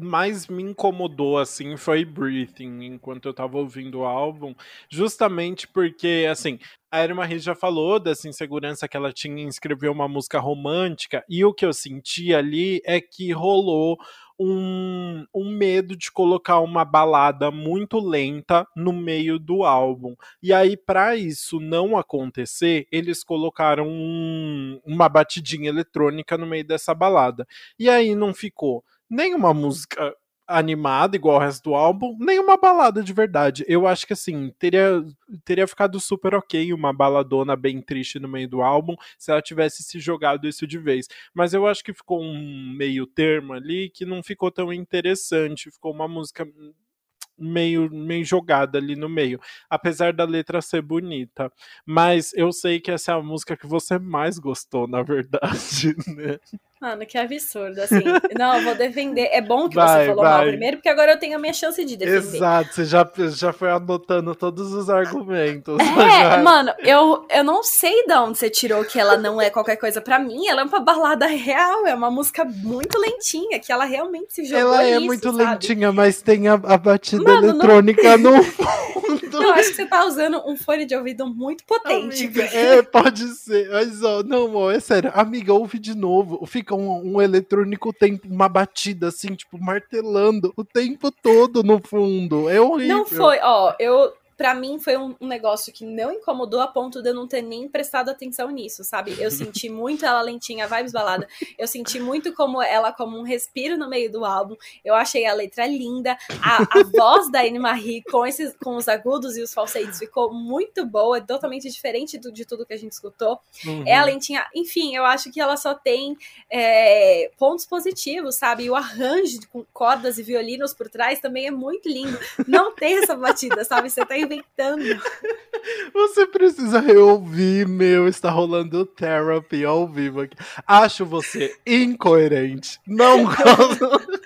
Speaker 2: mais me incomodou, assim, foi Breathing, enquanto eu tava ouvindo o álbum, justamente porque, assim, a Irma Marie já falou dessa insegurança que ela tinha em escrever uma música romântica, e o que eu senti ali é que rolou um, um medo de colocar uma balada muito lenta no meio do álbum. E aí, para isso não acontecer, eles colocaram um, uma batidinha eletrônica no meio dessa balada. E aí não ficou nem uma música animada, igual o resto do álbum, nem uma balada de verdade. Eu acho que assim, teria, teria ficado super ok uma baladona bem triste no meio do álbum se ela tivesse se jogado isso de vez. Mas eu acho que ficou um meio termo ali que não ficou tão interessante. Ficou uma música meio, meio jogada ali no meio, apesar da letra ser bonita. Mas eu sei que essa é a música que você mais gostou, na verdade, né?
Speaker 1: Mano, que absurdo, assim. Não, eu vou defender. É bom que vai, você falou vai. mal primeiro, porque agora eu tenho a minha chance de defender.
Speaker 2: Exato, você já, já foi anotando todos os argumentos.
Speaker 1: É, já... mano, eu, eu não sei de onde você tirou que ela não é qualquer coisa. para mim, ela é uma balada real, é uma música muito lentinha, que ela realmente se jogou
Speaker 2: Ela é muito
Speaker 1: sabe?
Speaker 2: lentinha, mas tem a, a batida mano, eletrônica não... no.
Speaker 1: Eu acho que você tá usando um fone de ouvido muito potente.
Speaker 2: Amiga, é, pode ser. Mas, ó, não, amor, é sério. Amiga, ouve de novo. Fica um, um eletrônico tempo, uma batida assim, tipo, martelando o tempo todo no fundo. É horrível.
Speaker 1: Não foi, ó, eu para mim foi um, um, negócio que não incomodou a ponto de eu não ter nem prestado atenção nisso, sabe? Eu senti muito ela lentinha, vibes balada. Eu senti muito como ela como um respiro no meio do álbum. Eu achei a letra linda. A, a voz da Anne Marie com, esses, com os agudos e os falsetes ficou muito boa, totalmente diferente do, de tudo que a gente escutou. Uhum. É a lentinha, enfim, eu acho que ela só tem é, pontos positivos, sabe? E o arranjo com cordas e violinos por trás também é muito lindo. Não tem essa batida, sabe? Você tá inventando.
Speaker 2: Você precisa reouvir, meu. Está rolando therapy ao vivo aqui. Acho você incoerente. Não gosto.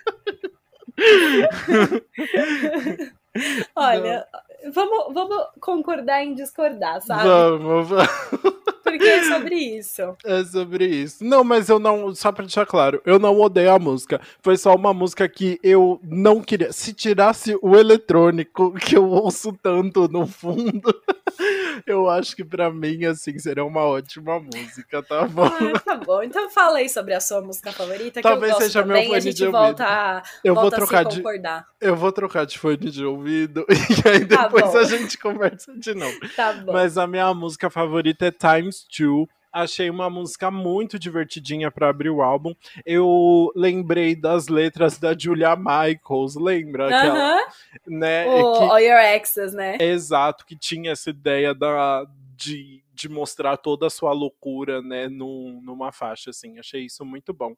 Speaker 1: Olha, vamos, vamos concordar em discordar, sabe?
Speaker 2: Vamos, vamos.
Speaker 1: Porque é sobre isso.
Speaker 2: É sobre isso. Não, mas eu não. Só pra deixar claro, eu não odeio a música. Foi só uma música que eu não queria. Se tirasse o eletrônico, que eu ouço tanto no fundo, eu acho que pra mim, assim, seria uma ótima música, tá bom?
Speaker 1: Ah, tá bom. Então fala aí sobre a sua música favorita, que Talvez eu gosto seja também, meu fone a gente de volta, a,
Speaker 2: eu
Speaker 1: volta
Speaker 2: vou trocar
Speaker 1: de, concordar.
Speaker 2: Eu vou trocar de fone de ouvido e aí tá depois tá a gente conversa de novo.
Speaker 1: Tá bom.
Speaker 2: Mas a minha música favorita é Times Two. Achei uma música muito divertidinha para abrir o álbum. Eu lembrei das letras da Julia Michaels, lembra?
Speaker 1: Uh -huh. Aquela,
Speaker 2: né?
Speaker 1: O, que, All Your Exes, né?
Speaker 2: Exato, que tinha essa ideia da, de, de mostrar toda a sua loucura, né, num, numa faixa, assim. Achei isso muito bom.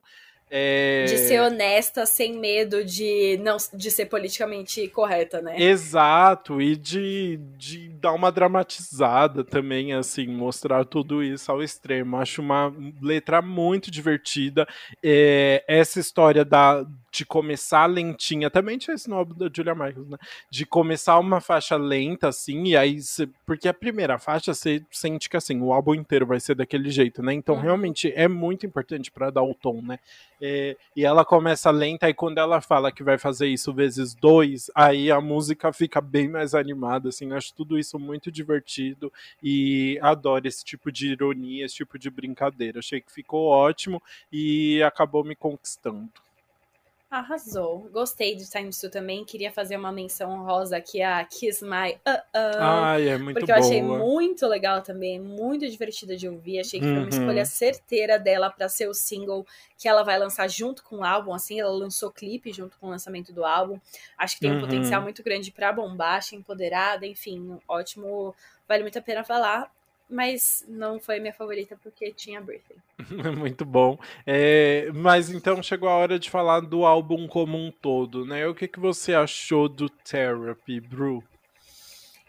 Speaker 2: É...
Speaker 1: De ser honesta sem medo de não de ser politicamente correta, né?
Speaker 2: Exato, e de, de dar uma dramatizada também, assim, mostrar tudo isso ao extremo. Acho uma letra muito divertida. É, essa história da, de começar lentinha, também tinha esse no álbum da Julia Michaels, né? De começar uma faixa lenta, assim, e aí, cê, porque a primeira faixa você sente que, assim, o álbum inteiro vai ser daquele jeito, né? Então, uhum. realmente, é muito importante para dar o tom, né? É, e ela começa lenta, e quando ela fala que vai fazer isso vezes dois, aí a música fica bem mais animada, assim, acho tudo isso muito divertido, e adoro esse tipo de ironia, esse tipo de brincadeira, achei que ficou ótimo, e acabou me conquistando.
Speaker 1: Arrasou. Gostei de Times 2 também. Queria fazer uma menção rosa aqui a Kiss My Uh
Speaker 2: Uh. Ai, é muito
Speaker 1: Porque
Speaker 2: boa.
Speaker 1: eu achei muito legal também, muito divertida de ouvir. Achei que uhum. foi uma escolha certeira dela para ser o single que ela vai lançar junto com o álbum. Assim, ela lançou clipe junto com o lançamento do álbum. Acho que tem um uhum. potencial muito grande para bombar, achei empoderada, enfim, ótimo. Vale muito a pena falar mas não foi minha favorita porque tinha Briefing.
Speaker 2: Muito bom. É, mas então chegou a hora de falar do álbum como um todo, né? O que, que você achou do Therapy, Bru?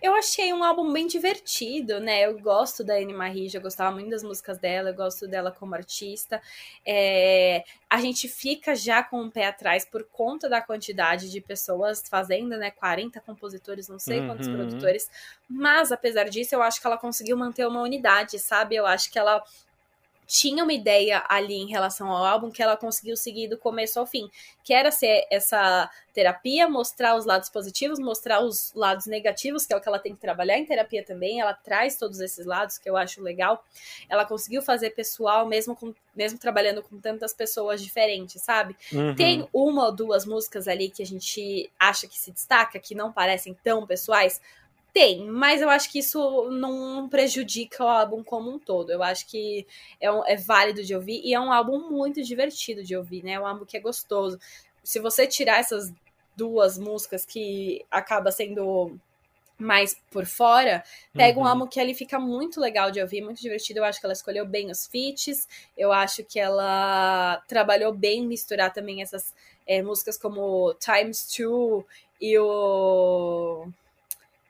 Speaker 1: Eu achei um álbum bem divertido, né? Eu gosto da Anne Marie, já gostava muito das músicas dela, eu gosto dela como artista. É... A gente fica já com o pé atrás por conta da quantidade de pessoas fazendo, né? 40 compositores, não sei quantos uhum. produtores. Mas, apesar disso, eu acho que ela conseguiu manter uma unidade, sabe? Eu acho que ela tinha uma ideia ali em relação ao álbum que ela conseguiu seguir do começo ao fim, que era ser essa terapia, mostrar os lados positivos, mostrar os lados negativos, que é o que ela tem que trabalhar em terapia também. Ela traz todos esses lados que eu acho legal. Ela conseguiu fazer pessoal mesmo com mesmo trabalhando com tantas pessoas diferentes, sabe? Uhum. Tem uma ou duas músicas ali que a gente acha que se destaca, que não parecem tão pessoais, tem, mas eu acho que isso não prejudica o álbum como um todo. Eu acho que é, um, é válido de ouvir e é um álbum muito divertido de ouvir, né? É um álbum que é gostoso. Se você tirar essas duas músicas que acaba sendo mais por fora, pega uhum. um álbum que ali fica muito legal de ouvir, muito divertido. Eu acho que ela escolheu bem os feats, eu acho que ela trabalhou bem misturar também essas é, músicas como Times Two e o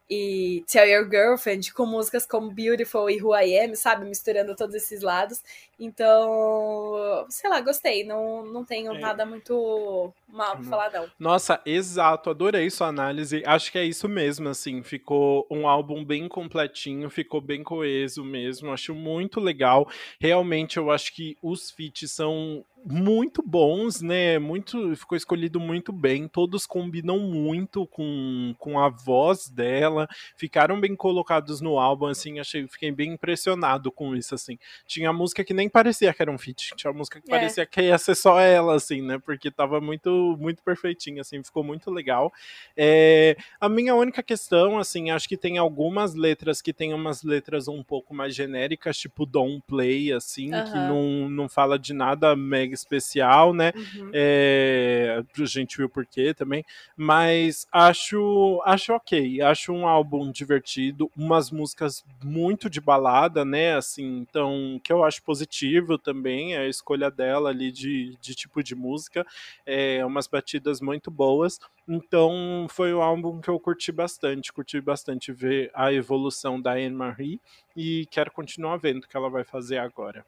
Speaker 1: e Tell Your Girlfriend com músicas como Beautiful e Who I Am, sabe? Misturando todos esses lados. Então, sei lá, gostei. Não, não tenho é. nada muito mal pra falar, não.
Speaker 2: Nossa, exato. Adorei sua análise. Acho que é isso mesmo, assim. Ficou um álbum bem completinho, ficou bem coeso mesmo. Acho muito legal. Realmente, eu acho que os feats são muito bons, né? Muito ficou escolhido muito bem. Todos combinam muito com, com a voz dela. Ficaram bem colocados no álbum, assim. Achei, fiquei bem impressionado com isso, assim. Tinha música que nem parecia que era um feat. Tinha música que é. parecia que ia ser só ela, assim, né? Porque tava muito, muito perfeitinho, assim. Ficou muito legal. É, a minha única questão, assim, acho que tem algumas letras que tem umas letras um pouco mais genéricas, tipo Don't Play, assim, que não, não fala de nada mega especial, né? Uhum. É, a gente viu por quê também. Mas acho, acho ok. Acho um álbum divertido, umas músicas muito de balada, né? Assim, então, que eu acho positivo também, a escolha dela ali de, de tipo de música. É, umas batidas muito boas. Então foi um álbum que eu curti bastante, curti bastante ver a evolução da Anne-Marie e quero continuar vendo o que ela vai fazer agora.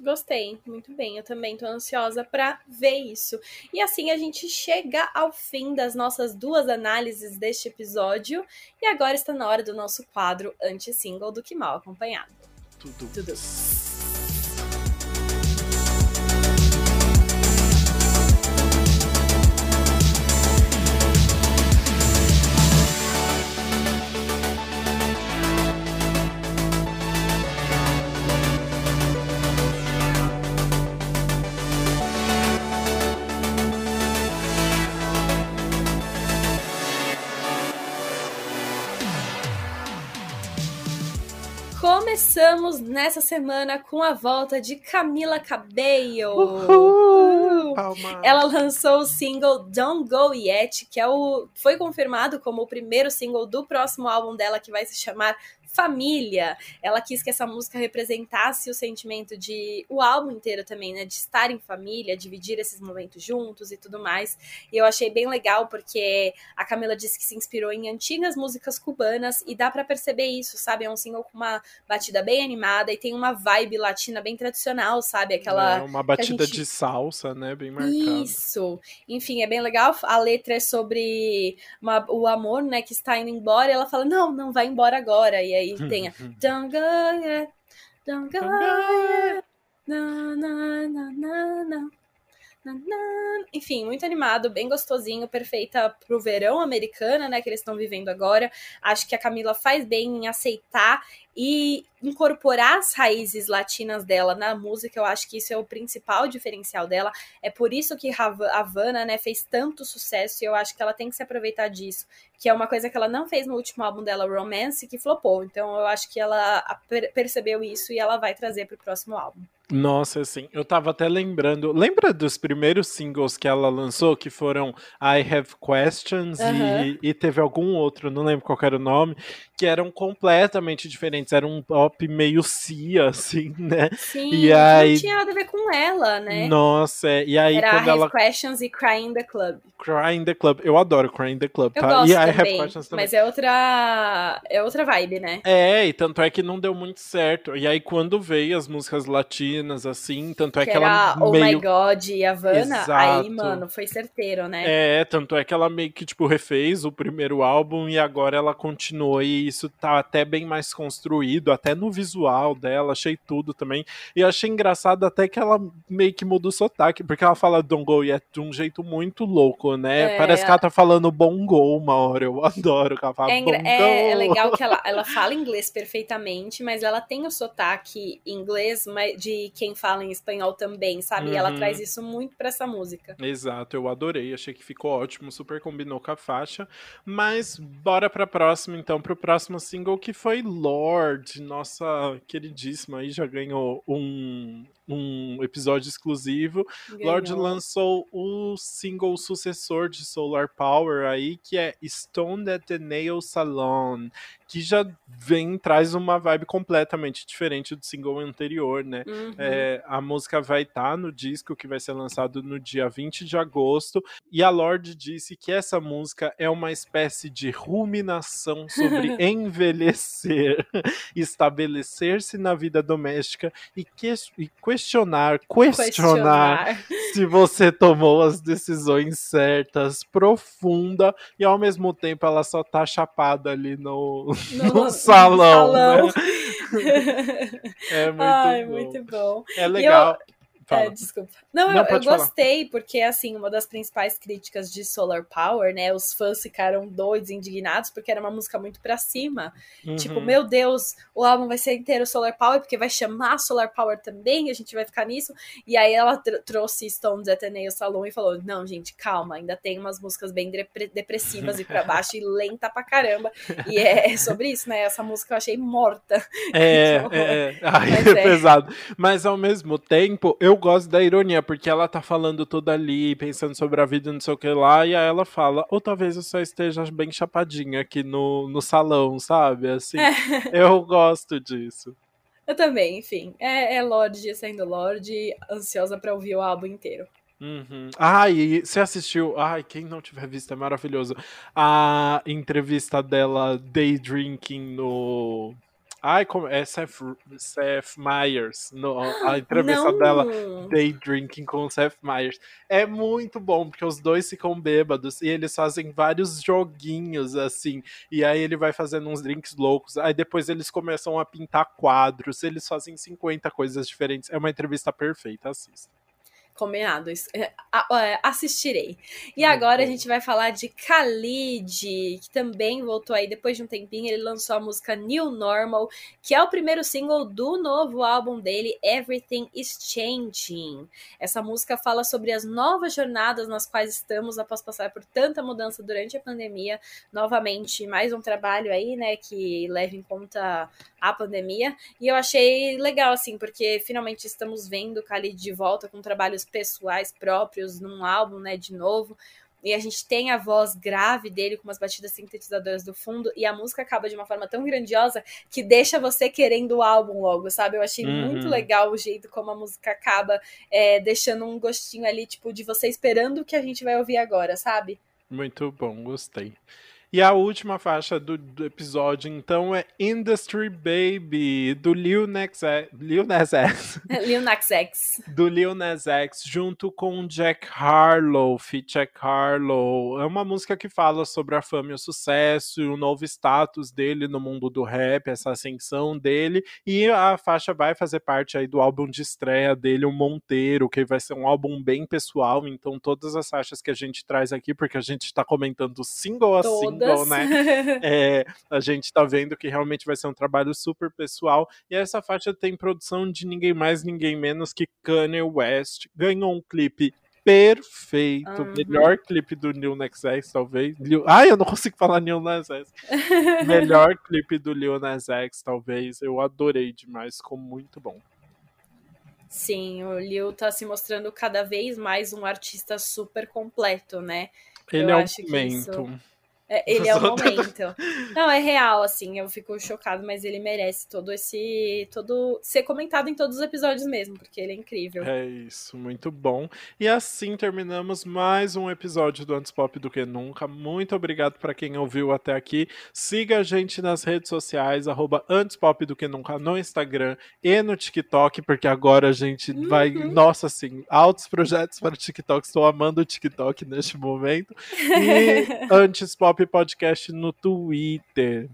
Speaker 1: Gostei, muito bem. Eu também tô ansiosa para ver isso. E assim a gente chega ao fim das nossas duas análises deste episódio. E agora está na hora do nosso quadro anti-single do Que Mal Acompanhado.
Speaker 2: Tudo. Tudo.
Speaker 1: Começamos nessa semana com a volta de Camila Cabello. Uhul. Ela lançou o single Don't Go Yet, que é o foi confirmado como o primeiro single do próximo álbum dela que vai se chamar família. Ela quis que essa música representasse o sentimento de o álbum inteiro também, né? De estar em família, dividir esses momentos juntos e tudo mais. E eu achei bem legal porque a Camila disse que se inspirou em antigas músicas cubanas e dá para perceber isso, sabe? É um single com uma batida bem animada e tem uma vibe latina bem tradicional, sabe? Aquela.
Speaker 2: É, uma batida
Speaker 1: gente...
Speaker 2: de salsa, né? Bem marcada.
Speaker 1: Isso. Enfim, é bem legal. A letra é sobre uma, o amor, né? Que está indo embora. E ela fala: Não, não vai embora agora. E aí tem a. Don't go yet, don't go yet. Na, na, na, na, na. Enfim, muito animado, bem gostosinho, perfeita pro verão americana, né, que eles estão vivendo agora. Acho que a Camila faz bem em aceitar e incorporar as raízes latinas dela na música, eu acho que isso é o principal diferencial dela. É por isso que Havana, né, fez tanto sucesso e eu acho que ela tem que se aproveitar disso, que é uma coisa que ela não fez no último álbum dela, Romance, que flopou. Então eu acho que ela percebeu isso e ela vai trazer pro próximo álbum.
Speaker 2: Nossa, assim, eu tava até lembrando. Lembra dos primeiros singles que ela lançou, que foram I Have Questions uhum. e, e, teve algum outro, não lembro qual era o nome, que eram completamente diferentes. Era um pop meio cia, assim, né?
Speaker 1: Sim, e aí... não tinha nada a ver com ela, né?
Speaker 2: Nossa, é, e aí
Speaker 1: era
Speaker 2: quando
Speaker 1: I
Speaker 2: ela...
Speaker 1: Questions e Cry in the Club.
Speaker 2: Cry in the Club. Eu adoro Cry in the Club,
Speaker 1: tá?
Speaker 2: Eu
Speaker 1: gosto
Speaker 2: e I
Speaker 1: também,
Speaker 2: Have Questions também.
Speaker 1: Mas é outra, é outra vibe, né?
Speaker 2: É, e tanto é que não deu muito certo. E aí quando veio as músicas latinas, assim, tanto é que,
Speaker 1: que
Speaker 2: ela
Speaker 1: Oh
Speaker 2: meio...
Speaker 1: My God e Havana,
Speaker 2: Exato.
Speaker 1: aí, mano, foi certeiro, né?
Speaker 2: É, tanto é que ela meio que, tipo, refez o primeiro álbum e agora ela continuou e isso tá até bem mais construído, até no visual dela, achei tudo também. E eu achei engraçado até que ela meio que muda o sotaque, porque ela fala Don't Go Yet de um jeito muito louco, né?
Speaker 1: É,
Speaker 2: Parece que ela tá falando Bongo uma hora, eu adoro que ela fala
Speaker 1: é,
Speaker 2: Bongo.
Speaker 1: É, é legal que ela, ela fala inglês perfeitamente, mas ela tem o sotaque inglês de quem fala em espanhol também, sabe?
Speaker 2: Uhum.
Speaker 1: E ela traz isso muito pra essa música.
Speaker 2: Exato, eu adorei, achei que ficou ótimo, super combinou com a faixa. Mas bora pra próxima, então, pro próximo single que foi Lorde, nossa queridíssima aí, já ganhou um, um episódio exclusivo. Ganhou. Lorde lançou o single sucessor de Solar Power aí, que é Stone at the Nail Salon, que já vem, traz uma vibe completamente diferente do single anterior, né?
Speaker 1: Uhum.
Speaker 2: É, a música vai estar tá no disco que vai ser lançado no dia 20 de agosto, e a Lorde disse que essa música é uma espécie de ruminação sobre envelhecer, estabelecer-se na vida doméstica e, que, e questionar, questionar, questionar se você tomou as decisões certas, profunda, e ao mesmo tempo ela só tá chapada ali no, no, no salão. salão. Né? é muito
Speaker 1: Ai,
Speaker 2: bom.
Speaker 1: muito bom.
Speaker 2: É legal.
Speaker 1: É, desculpa. Não, Não eu, eu gostei, porque, assim, uma das principais críticas de Solar Power, né? Os fãs ficaram doidos, indignados, porque era uma música muito pra cima.
Speaker 2: Uhum.
Speaker 1: Tipo, meu Deus, o álbum vai ser inteiro Solar Power, porque vai chamar Solar Power também, a gente vai ficar nisso. E aí ela tr trouxe Stones Ateneo Salon e falou: Não, gente, calma, ainda tem umas músicas bem depressivas e pra baixo e lenta pra caramba. E é sobre isso, né? Essa música eu achei morta.
Speaker 2: É, então, é, é. Ai, é pesado. Mas ao mesmo tempo, eu eu gosto da ironia, porque ela tá falando tudo ali, pensando sobre a vida, não sei o que lá, e aí ela fala, ou talvez eu só esteja bem chapadinha aqui no, no salão, sabe? Assim,
Speaker 1: É.
Speaker 2: eu gosto disso.
Speaker 1: Eu também, enfim. É, é Lorde sendo Lorde, ansiosa pra ouvir o álbum inteiro.
Speaker 2: Uhum. Ah, e você assistiu? Ai, quem não tiver visto é maravilhoso. A entrevista dela day drinking no Ai, como é Seth, Seth Meyers, no, a entrevista
Speaker 1: Não.
Speaker 2: dela, Day Drinking com o Seth Meyers. É muito bom, porque os dois ficam bêbados e eles fazem vários joguinhos, assim. E aí ele vai fazendo uns drinks loucos. Aí depois eles começam a pintar quadros, eles fazem 50 coisas diferentes. É uma entrevista perfeita, assista.
Speaker 1: Combinado. Isso- é, é, Assistirei. E agora a gente vai falar de Khalid, que também voltou aí depois de um tempinho. Ele lançou a música New Normal, que é o primeiro single do novo álbum dele, Everything is Changing. Essa música fala sobre as novas jornadas nas quais estamos após passar por tanta mudança durante a pandemia. Novamente, mais um trabalho aí, né, que leva em conta a pandemia. E eu achei legal, assim, porque finalmente estamos vendo o Khalid de volta com trabalhos pessoais próprios num álbum, né, de novo. e a gente tem a voz grave dele com umas batidas sintetizadoras do fundo e a música acaba de uma forma tão grandiosa que deixa você querendo o álbum logo, sabe? Eu achei uhum. muito legal o jeito como a música acaba é, deixando um gostinho ali, tipo, de você esperando o que a gente vai ouvir agora, sabe?
Speaker 2: Muito bom, gostei. E a última faixa do, do, episódio, então, é Industry Baby, do Lil Nas X. Lil Nas X.
Speaker 1: Lil Nas X.
Speaker 2: Do Lil Nas X, junto com Jack Harlow, feat Jack Harlow. É uma música que fala sobre a fama e o sucesso, o novo status dele no mundo do rap, essa ascensão dele. E a faixa vai fazer parte aí do álbum de estreia dele, o Monteiro, que vai ser um álbum bem pessoal. Então, todas as faixas que a gente traz aqui, porque a gente está comentando single a single todas. né? É, a gente tá vendo que realmente vai ser um trabalho super pessoal. E essa faixa tem produção de ninguém mais, ninguém menos que Kanye West. Ganhou um clipe perfeito. Uhum. Melhor clipe do Lil Nas X, talvez. Lil... Ai, eu não consigo falar Lil Nas X. Melhor clipe do Lil Nas X, talvez. Eu adorei demais, ficou muito bom.
Speaker 1: Sim, o Lil tá se mostrando cada vez mais um artista super completo, né?
Speaker 2: Ele eu é um momento. Isso...
Speaker 1: É, ele é o momento. Não, é real, assim, eu fico chocado, mas ele merece todo esse. todo ser comentado em todos os episódios mesmo, porque ele é incrível.
Speaker 2: É isso, muito bom. E assim terminamos mais um episódio do Antes Pop do que Nunca. Muito obrigado para quem ouviu até aqui. Siga a gente nas redes sociais, arroba Antes Pop do que Nunca no Instagram e no TikTok, porque agora a gente uhum. vai. Nossa, assim, altos projetos para o TikTok. Estou amando o TikTok neste momento. E Antes Pop Pop Podcast no Twitter.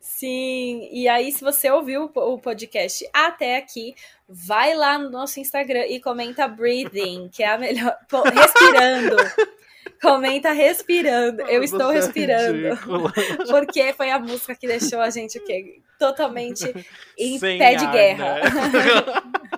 Speaker 1: Sim, e aí se você ouviu o podcast até aqui, vai lá no nosso Instagram e comenta breathing, que é a melhor. Respirando. Comenta respirando. Eu Você estou é respirando. É porque foi a música que deixou a gente o quê? Totalmente em Sem pé de guerra. Né?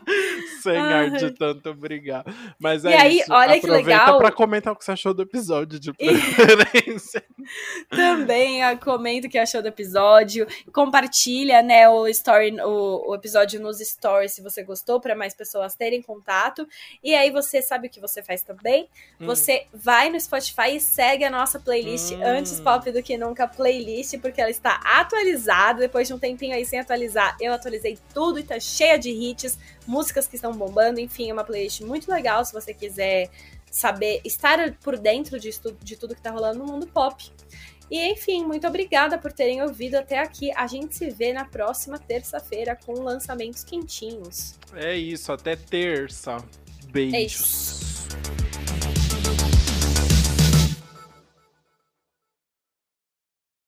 Speaker 2: Sem ar de tanto brigar. Mas
Speaker 1: é
Speaker 2: e
Speaker 1: aí,
Speaker 2: isso.
Speaker 1: olha Aproveita que legal.
Speaker 2: para comentar o que você achou do episódio, de preferência.
Speaker 1: Também comenta o que achou do episódio. Compartilha, né, o story, o, o episódio nos stories se você gostou, para mais pessoas terem contato. E aí você sabe o que você faz também. Hum. Você vai no Spotify e segue a nossa playlist hum. Antes Pop do que Nunca playlist, porque ela está atualizada. Depois de um tempinho aí sem atualizar, eu atualizei tudo e tá cheia de hits, músicas que estão bombando. Enfim, é uma playlist muito legal se você quiser saber, estar por dentro de, de tudo que tá rolando no mundo pop. E enfim, muito obrigada por terem ouvido até aqui. A gente se vê na próxima terça-feira com lançamentos quentinhos.
Speaker 2: É isso, até terça. Beijos. É